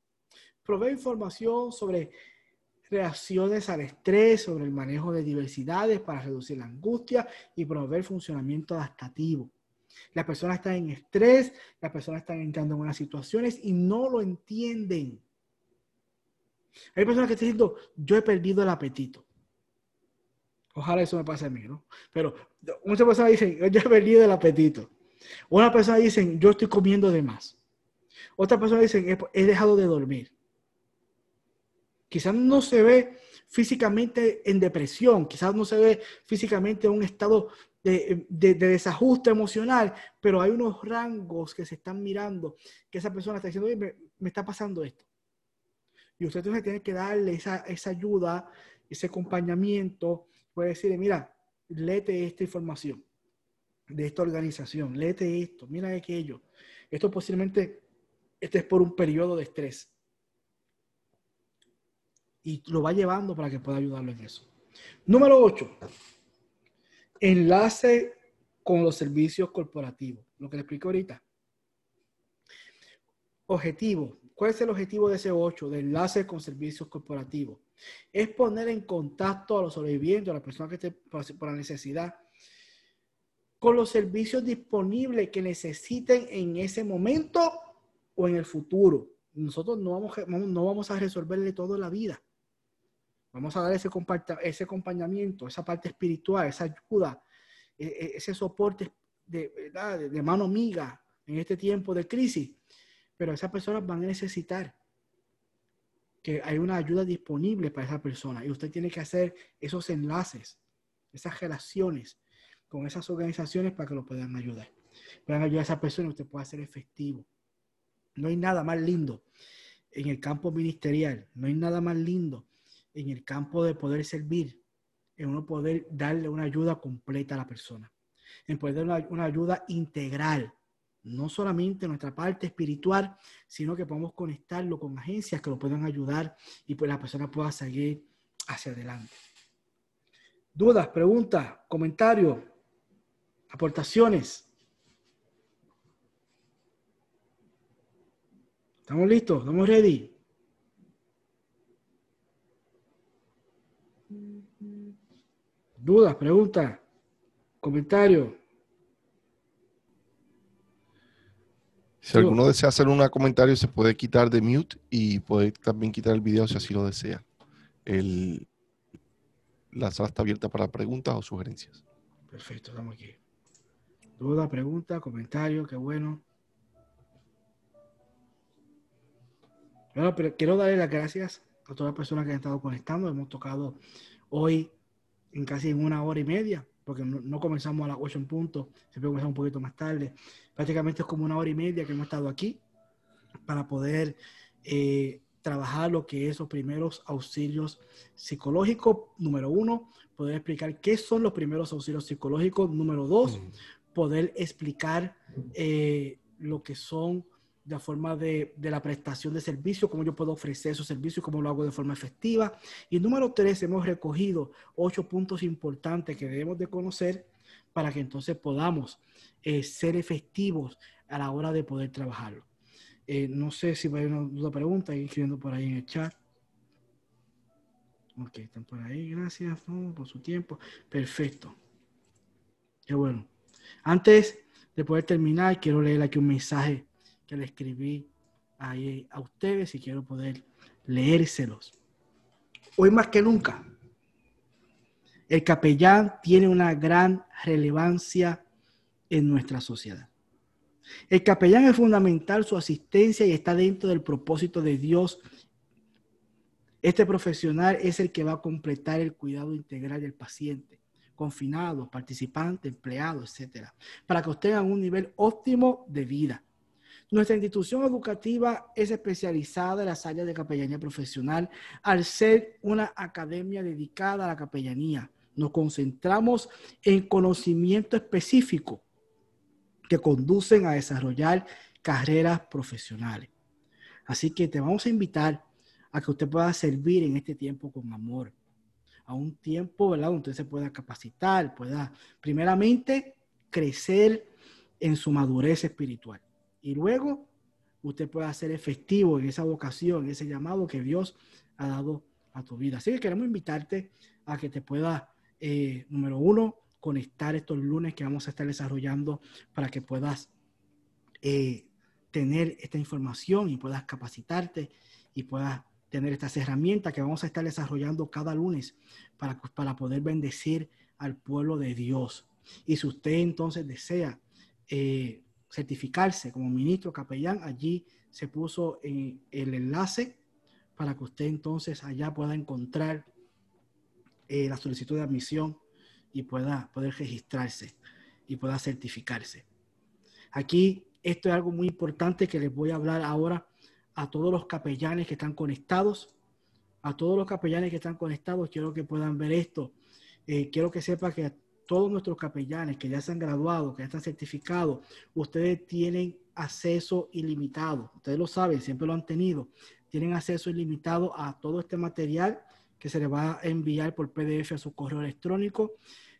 Provee información sobre reacciones al estrés, sobre el manejo de diversidades para reducir la angustia y promover funcionamiento adaptativo. Las personas están en estrés, las personas están entrando en unas situaciones y no lo entienden. Hay personas que están diciendo, yo he perdido el apetito. Ojalá eso me pase a mí, ¿no? Pero muchas personas dicen, yo he perdido el apetito. Una persona dicen, yo estoy comiendo de más. Otra persona dicen, he dejado de dormir. Quizás no se ve físicamente en depresión, quizás no se ve físicamente en un estado de, desajuste emocional, pero hay unos rangos que se están mirando, que esa persona está diciendo, oye, me, está pasando esto. Y usted entonces tiene que darle esa, ayuda, ese acompañamiento, puede decirle, mira, léete esta información de esta organización, léete esto, mira aquello. Esto posiblemente, este es por un periodo de estrés y lo va llevando para que pueda ayudarlo en eso. Número 8. Enlace con los servicios corporativos. Lo que le explico ahorita. Objetivo. ¿Cuál es el objetivo de ese 8? De enlace con servicios corporativos. Es poner en contacto a los sobrevivientes, a las personas que estén por la necesidad, con los servicios disponibles que necesiten en ese momento o en el futuro. Nosotros no vamos, no vamos a resolverle todo la vida. Vamos a dar ese, acompañamiento, esa parte espiritual, esa ayuda, e, e, ese soporte de, de, mano amiga en este tiempo de crisis. Pero esas personas van a necesitar que hay una ayuda disponible para esa persona y usted tiene que hacer esos enlaces, esas relaciones con esas organizaciones para que lo puedan ayudar. Puedan ayudar a esa persona y usted pueda ser efectivo. No hay nada más lindo en el campo ministerial, no hay nada más lindo en el campo de poder servir, en uno poder darle una ayuda completa a la persona, en poder dar una, ayuda integral, no solamente nuestra parte espiritual, sino que podemos conectarlo con agencias que lo puedan ayudar y pues la persona pueda seguir hacia adelante. Dudas, preguntas, comentarios, aportaciones. ¿Estamos listos? ¿Estamos ready? ¿Dudas, preguntas, comentarios? Si alguno desea hacer un comentario, se puede quitar de mute y puede también quitar el video si así lo desea. El, la sala está abierta para preguntas o sugerencias. Perfecto, estamos aquí. Duda, pregunta, comentario, qué bueno. Bueno, pero quiero darle las gracias a todas las personas que han estado conectando. Hemos tocado hoy en casi una hora y media, porque no, comenzamos a las 8 en punto, siempre comenzamos un poquito más tarde. Prácticamente es como una hora y media que hemos estado aquí para poder eh, trabajar lo que es los primeros auxilios psicológicos. Número uno, poder explicar qué son los primeros auxilios psicológicos. Número dos, poder explicar eh, lo que son la forma de, de, la prestación de servicio, cómo yo puedo ofrecer esos servicios, cómo lo hago de forma efectiva. Y número tres, hemos recogido ocho puntos importantes que debemos de conocer para que entonces podamos eh, ser efectivos a la hora de poder trabajarlo. Eh, no sé si hay una duda pregunta, escribiendo por ahí en el chat. Ok, están por ahí, gracias por su tiempo. Perfecto. Qué bueno. Antes de poder terminar, quiero leer aquí un mensaje que le escribí a ustedes y quiero poder leérselos. Hoy más que nunca, el capellán tiene una gran relevancia en nuestra sociedad. El capellán es fundamental su asistencia y está dentro del propósito de Dios. Este profesional es el que va a completar el cuidado integral del paciente, confinado, participante, empleado, etcétera, para que obtengan un nivel óptimo de vida. Nuestra institución educativa es especializada en las áreas de capellanía profesional al ser una academia dedicada a la capellanía. Nos concentramos en conocimiento específico que conducen a desarrollar carreras profesionales. Así que te vamos a invitar a que usted pueda servir en este tiempo con amor, a un tiempo. Donde usted se pueda capacitar, pueda primeramente crecer en su madurez espiritual y luego usted pueda ser efectivo en esa vocación, ese llamado que Dios ha dado a tu vida. Así que queremos invitarte a que te pueda, eh, número uno, conectar estos lunes que vamos a estar desarrollando para que puedas eh, tener esta información y puedas capacitarte y puedas tener estas herramientas que vamos a estar desarrollando cada lunes para, para poder bendecir al pueblo de Dios. Y si usted entonces desea eh, certificarse como ministro capellán, allí se puso el enlace para que usted entonces allá pueda encontrar eh, la solicitud de admisión y pueda poder registrarse y pueda certificarse. Aquí esto es algo muy importante que les voy a hablar ahora a todos los capellanes que están conectados. A todos los capellanes que están conectados, quiero que puedan ver esto. Eh, quiero que sepa que todos nuestros capellanes que ya se han graduado, que ya están certificados, ustedes tienen acceso ilimitado. Ustedes lo saben, siempre lo han tenido. Tienen acceso ilimitado a todo este material que se les va a enviar por PDF a su correo electrónico.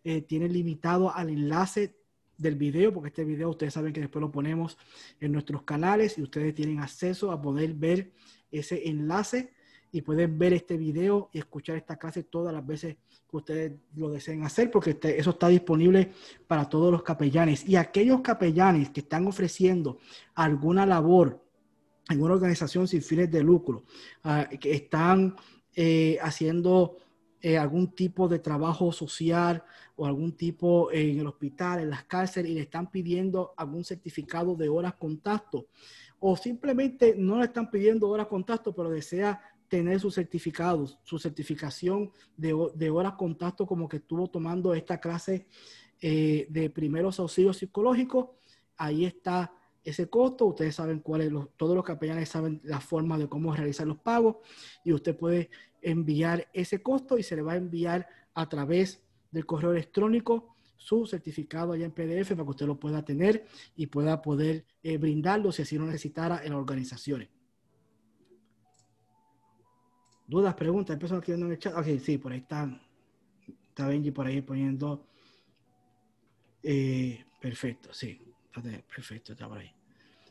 Eh, tienen limitado al enlace del video, porque este video ustedes saben que después lo ponemos en nuestros canales y ustedes tienen acceso a poder ver ese enlace y pueden ver este video y escuchar esta clase todas las veces que ustedes lo deseen hacer, porque eso está disponible para todos los capellanes. Y aquellos capellanes que están ofreciendo alguna labor en una organización sin fines de lucro, ah, que están eh, haciendo eh, algún tipo de trabajo social o algún tipo en el hospital, en las cárceles, y le están pidiendo algún certificado de horas contacto, o simplemente no le están pidiendo horas contacto, pero desea tener sus certificados, su certificación de, de horas contacto como que estuvo tomando esta clase eh, de primeros auxilios psicológicos. Ahí está ese costo. Ustedes saben cuáles, todos los capellanes saben la forma de cómo realizar los pagos y usted puede enviar ese costo y se le va a enviar a través del correo electrónico su certificado allá en PDF para que usted lo pueda tener y pueda poder eh, brindarlo si así lo necesitara en las organizaciones. Dudas, preguntas, empezó escribiendo en el chat. Ok, sí, por ahí está, está Benji por ahí poniendo. Eh, perfecto, sí, perfecto, está por ahí.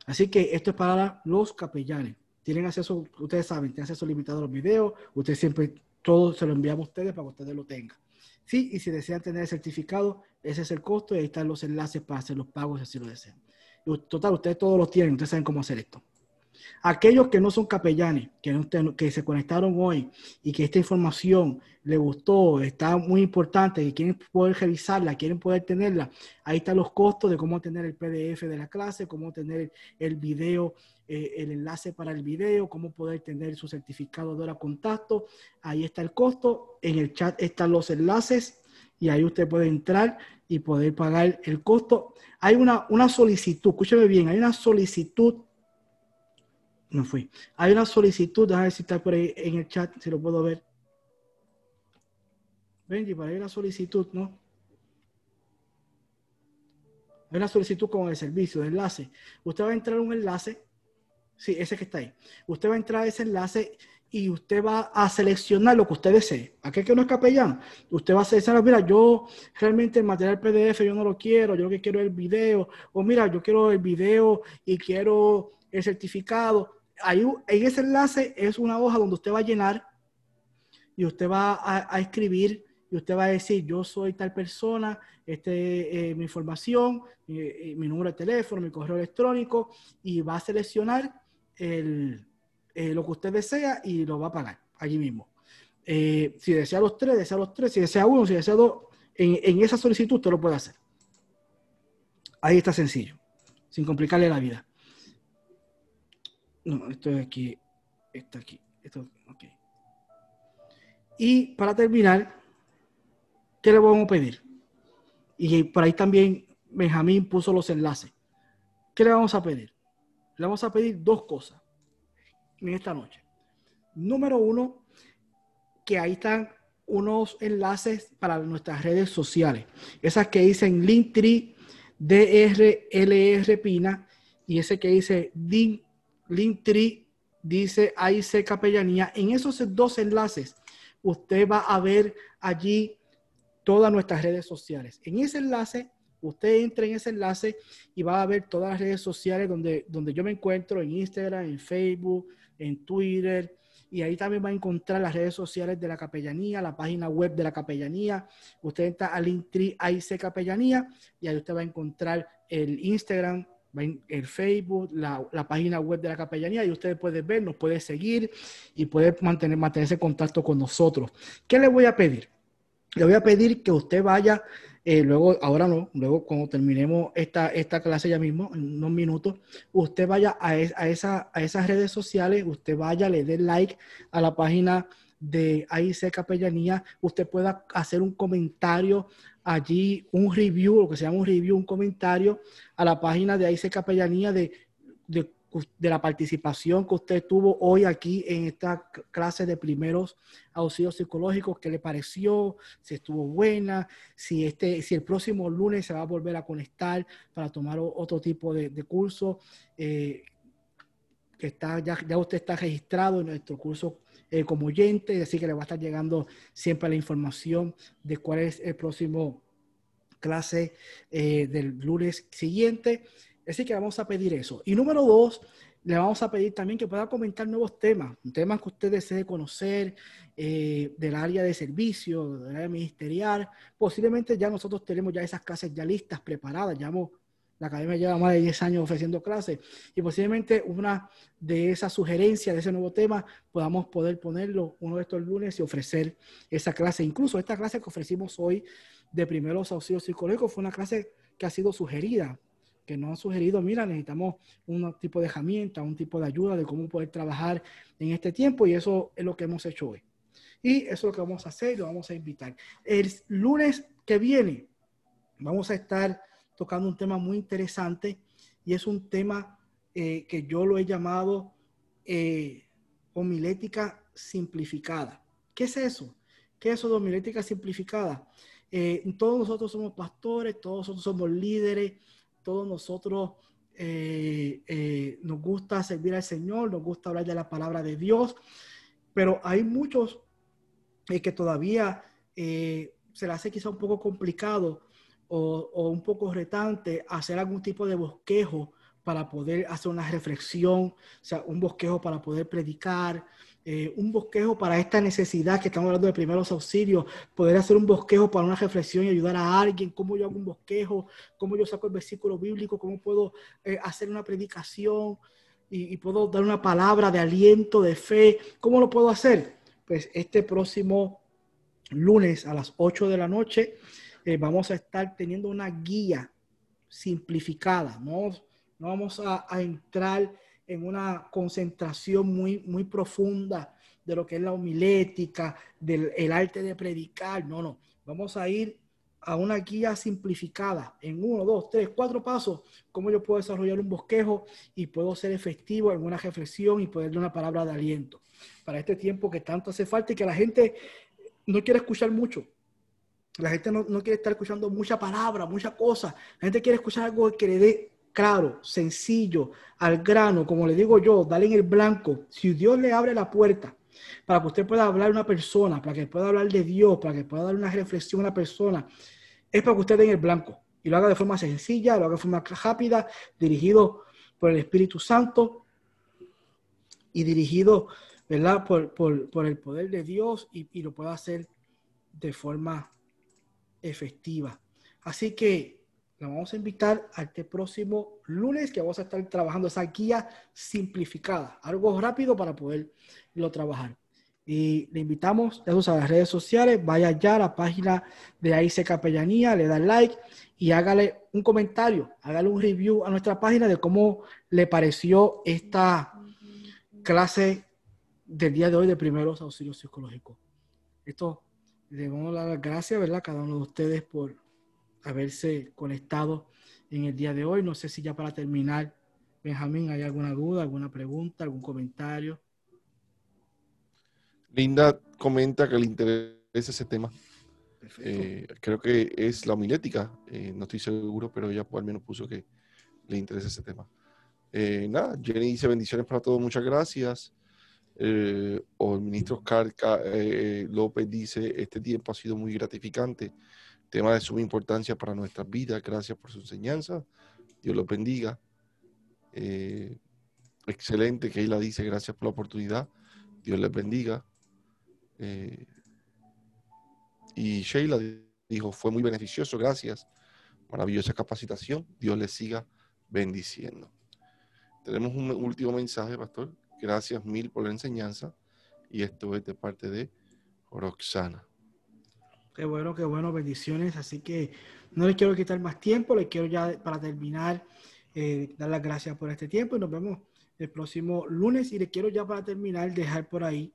Así que esto es para los capellanes. tienen acceso, ustedes saben, tienen acceso limitado a los videos, ustedes siempre, todo se lo enviamos a ustedes para que ustedes lo tengan. Sí, y si desean tener el certificado, ese es el costo y ahí están los enlaces para hacer los pagos si así lo desean. total, ustedes todos los tienen, ustedes saben cómo hacer esto. Aquellos que no son capellanes, que, que se conectaron hoy y que esta información les gustó, está muy importante, que quieren poder revisarla, quieren poder tenerla, ahí están los costos de cómo tener el PDF de la clase, cómo tener el video, eh, el enlace para el video, cómo poder tener su certificado de hora contacto. Ahí está el costo. En el chat están los enlaces y ahí usted puede entrar y poder pagar el costo. Hay una, una solicitud, escúcheme bien, hay una solicitud no fui. Hay una solicitud, déjame ver si está por ahí en el chat, si lo puedo ver. Benji, para ir a solicitud, ¿no? Hay una solicitud con el servicio, de enlace. Usted va a entrar a un enlace, sí, ese que está ahí. Usted va a entrar a ese enlace y usted va a seleccionar lo que usted desee. Aquel que no es capellán, usted va a seleccionar, mira, yo realmente el material PDF yo no lo quiero, yo lo que quiero es el video, o mira, yo quiero el video y quiero el certificado ahí, en ese enlace es una hoja donde usted va a llenar y usted va a, escribir y usted va a decir, yo soy tal persona, este, eh, mi información, eh, mi número de teléfono, mi correo electrónico, y va a seleccionar el, eh, lo que usted desea y lo va a pagar allí mismo. si desea los tres, desea los tres, si desea uno, si desea dos, en esa solicitud usted lo puede hacer. Ahí está sencillo, sin complicarle la vida. No, esto de aquí, está aquí. Esto, okay. Y para terminar, ¿qué le vamos a pedir? Y por ahí también Benjamín puso los enlaces. ¿Qué le vamos a pedir? Le vamos a pedir dos cosas en esta noche. Número uno, que ahí están unos enlaces para nuestras redes sociales. Esas que dicen Linktree, DRLR Pina y ese que dice Link Linktree dice AIC Capellanía. En esos dos enlaces, usted va a ver allí todas nuestras redes sociales. En ese enlace, usted entra en ese enlace y va a ver todas las redes sociales donde, donde yo me encuentro, en Instagram, en Facebook, en Twitter. Y ahí también va a encontrar las redes sociales de la capellanía, la página web de la capellanía. Usted entra al Linktree AIC Capellanía y ahí usted va a encontrar el Instagram, el Facebook, la, página web de la capellanía y usted puede ver, nos puede seguir y puede mantener, mantenerse en contacto con nosotros. ¿Qué le voy a pedir? Le voy a pedir que usted vaya, eh, luego, ahora no, luego cuando terminemos esta, esta clase ya mismo, en unos minutos, usted vaya a, a, esa, a esas redes sociales, usted vaya, le dé like a la página de AIC Capellanía, usted pueda hacer un comentario allí un review, lo que se llama un review, un comentario a la página de AIC Capellanía de, de, la participación que usted tuvo hoy aquí en esta clase de primeros auxilios psicológicos, qué le pareció, si estuvo buena, si, este, si el próximo lunes se va a volver a conectar para tomar otro tipo de, curso. Eh, que está, ya, ya usted está registrado en nuestro curso eh, como oyente, así que le va a estar llegando siempre la información de cuál es el próximo clase eh, del lunes siguiente. Así que vamos a pedir eso. Y número dos, le vamos a pedir también que pueda comentar nuevos temas, temas que usted desee conocer eh, del área de servicio, del área ministerial. Posiblemente ya nosotros tenemos ya esas clases ya listas, preparadas, ya hemos la academia lleva más de 10 años ofreciendo clases y posiblemente una de esas sugerencias de ese nuevo tema podamos poder ponerlo uno de estos lunes y ofrecer esa clase. Incluso esta clase que ofrecimos hoy de primeros auxilios psicológicos fue una clase que ha sido sugerida, que nos han sugerido, mira, necesitamos un tipo de herramienta, un tipo de ayuda de cómo poder trabajar en este tiempo y eso es lo que hemos hecho hoy. Y eso es lo que vamos a hacer y lo vamos a invitar. El lunes que viene vamos a estar tocando un tema muy interesante y es un tema eh, que yo lo he llamado eh, homilética simplificada. ¿Qué es eso? ¿Qué es eso de homilética simplificada? Eh, todos nosotros somos pastores, todos nosotros somos líderes, todos nosotros nos gusta servir al Señor, nos gusta hablar de la palabra de Dios, pero hay muchos que todavía se les hace quizá un poco complicado o, un poco retante hacer algún tipo de bosquejo para poder hacer una reflexión, o sea, un bosquejo para poder predicar, eh, un bosquejo para esta necesidad que estamos hablando de primeros auxilios, poder hacer un bosquejo para una reflexión y ayudar a alguien, cómo yo hago un bosquejo, cómo yo saco el versículo bíblico, cómo puedo eh, hacer una predicación y, puedo dar una palabra de aliento, de fe, ¿cómo lo puedo hacer? Pues este próximo lunes a las 8 de la noche eh, vamos a estar teniendo una guía simplificada, no, no vamos a, a entrar en una concentración muy, muy profunda de lo que es la homilética, del el arte de predicar. No, no. Vamos a ir a una guía simplificada en uno, dos, tres, cuatro pasos, cómo yo puedo desarrollar un bosquejo y puedo ser efectivo en una reflexión y poder dar una palabra de aliento para este tiempo que tanto hace falta y que la gente no quiere escuchar mucho. La gente no, no quiere estar escuchando mucha palabra, mucha cosa. La gente quiere escuchar algo que le dé claro, sencillo, al grano, como le digo yo, dale en el blanco. Si Dios le abre la puerta para que usted pueda hablar a una persona, para que pueda hablar de Dios, para que pueda dar una reflexión a una persona, es para que usted dé en el blanco y lo haga de forma sencilla, lo haga de forma rápida, dirigido por el Espíritu Santo y dirigido, ¿verdad?, por, por, el poder de Dios y, y lo pueda hacer de forma efectiva. Así que la vamos a invitar a este próximo lunes que vamos a estar trabajando esa guía simplificada, algo rápido para poderlo trabajar. Y le invitamos a las redes sociales, vaya ya a la página de AIC Capellanía, le da like y hágale un comentario, hágale un review a nuestra página de cómo le pareció esta clase del día de hoy de primeros auxilios psicológicos. Esto le vamos a dar las gracias, ¿verdad? Cada uno de ustedes por haberse conectado en el día de hoy. No sé si ya para terminar, Benjamín, ¿hay alguna duda, alguna pregunta, algún comentario? Linda comenta que le interesa ese tema. Eh, creo que es la homilética, eh, no estoy seguro, pero ella al menos puso que le interesa ese tema. Eh, nada, Jenny dice bendiciones para todos, muchas gracias. O el ministro Oscar López dice, este tiempo ha sido muy gratificante tema de suma importancia para nuestra vida. Gracias por su enseñanza. Dios lo bendiga. Eh, excelente, Keila dice, gracias por la oportunidad. Dios les bendiga. Eh, y Sheila dijo, fue muy beneficioso, gracias. Maravillosa capacitación. Dios les siga bendiciendo. Tenemos un último mensaje, pastor. Gracias mil por la enseñanza. Y esto es de parte de Roxana. Qué bueno, qué bueno, bendiciones. Así que no les quiero quitar más tiempo, les quiero ya para terminar eh, dar las gracias por este tiempo y nos vemos el próximo lunes. Y les quiero ya para terminar dejar por ahí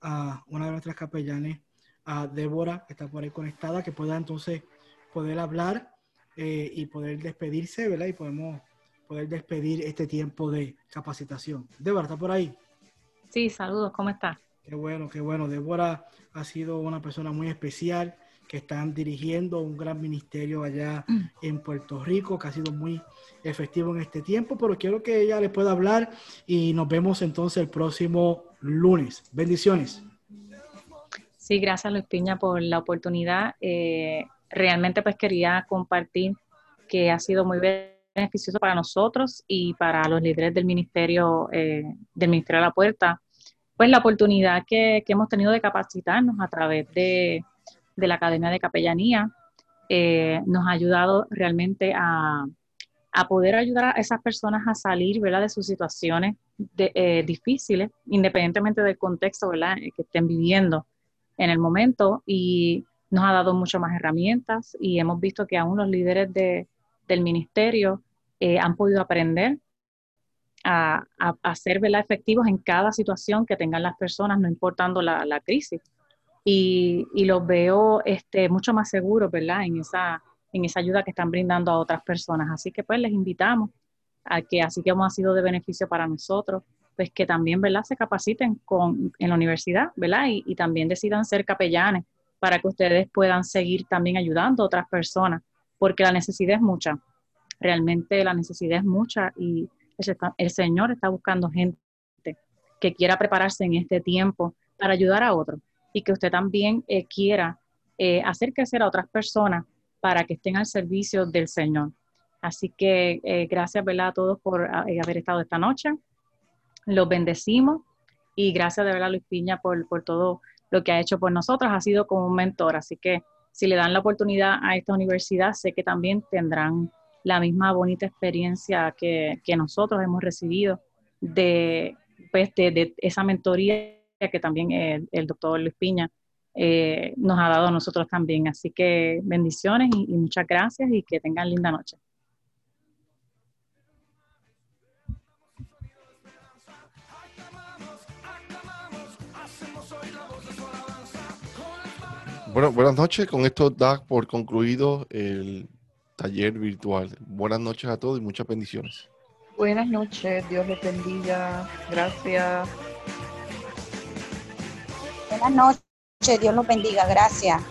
a una de nuestras capellanes, a Débora, que está por ahí conectada, que pueda entonces poder hablar eh, y poder despedirse, ¿verdad? Y podemos poder despedir este tiempo de capacitación. Débora, ¿está por ahí? Sí, saludos, ¿cómo está? Qué bueno, qué bueno. Débora ha sido una persona muy especial que están dirigiendo un gran ministerio allá mm. en Puerto Rico, que ha sido muy efectivo en este tiempo, pero quiero que ella les pueda hablar y nos vemos entonces el próximo lunes. Bendiciones. Sí, gracias Luis Piña por la oportunidad. Eh, realmente pues quería compartir que ha sido muy beneficioso para nosotros y para los líderes del ministerio, eh, del Ministerio de la Puerta, pues la oportunidad que, hemos tenido de capacitarnos a través de, la Academia de Capellanía eh, nos ha ayudado realmente a, poder ayudar a esas personas a salir de sus situaciones eh, difíciles, independientemente del contexto que estén viviendo en el momento y nos ha dado muchas más herramientas y hemos visto que aún los líderes del ministerio eh, han podido aprender a, a, ser efectivos en cada situación que tengan las personas, no importando la, la crisis. Y, y, los veo este, mucho más seguros, ¿verdad? En esa, en esa ayuda que están brindando a otras personas. Así que pues les invitamos a que, así que hemos sido de beneficio para nosotros, pues que también, ¿verdad? Se capaciten con, en la universidad, ¿verdad? Y, y también decidan ser capellanes para que ustedes puedan seguir también ayudando a otras personas, porque la necesidad es mucha. Realmente la necesidad es mucha y el Señor está buscando gente que quiera prepararse en este tiempo para ayudar a otros y que usted también eh, quiera eh, hacer crecer a otras personas para que estén al servicio del Señor. Así que eh, gracias ¿verdad? a todos por eh, haber estado esta noche. Los bendecimos y gracias de verdad Luis Piña por, por todo lo que ha hecho por nosotros. Ha sido como un mentor, así que si le dan la oportunidad a esta universidad, sé que también tendrán la misma bonita experiencia que, que nosotros hemos recibido de, pues, de, esa mentoría que también el, el doctor Luis Piña eh, nos ha dado a nosotros también. Así que bendiciones y, muchas gracias y que tengan linda noche. Bueno, buenas noches. Con esto da por concluido el taller virtual. Buenas noches a todos y muchas bendiciones. Buenas noches, Dios les bendiga. Gracias. Buenas noches. Dios los bendiga. Gracias.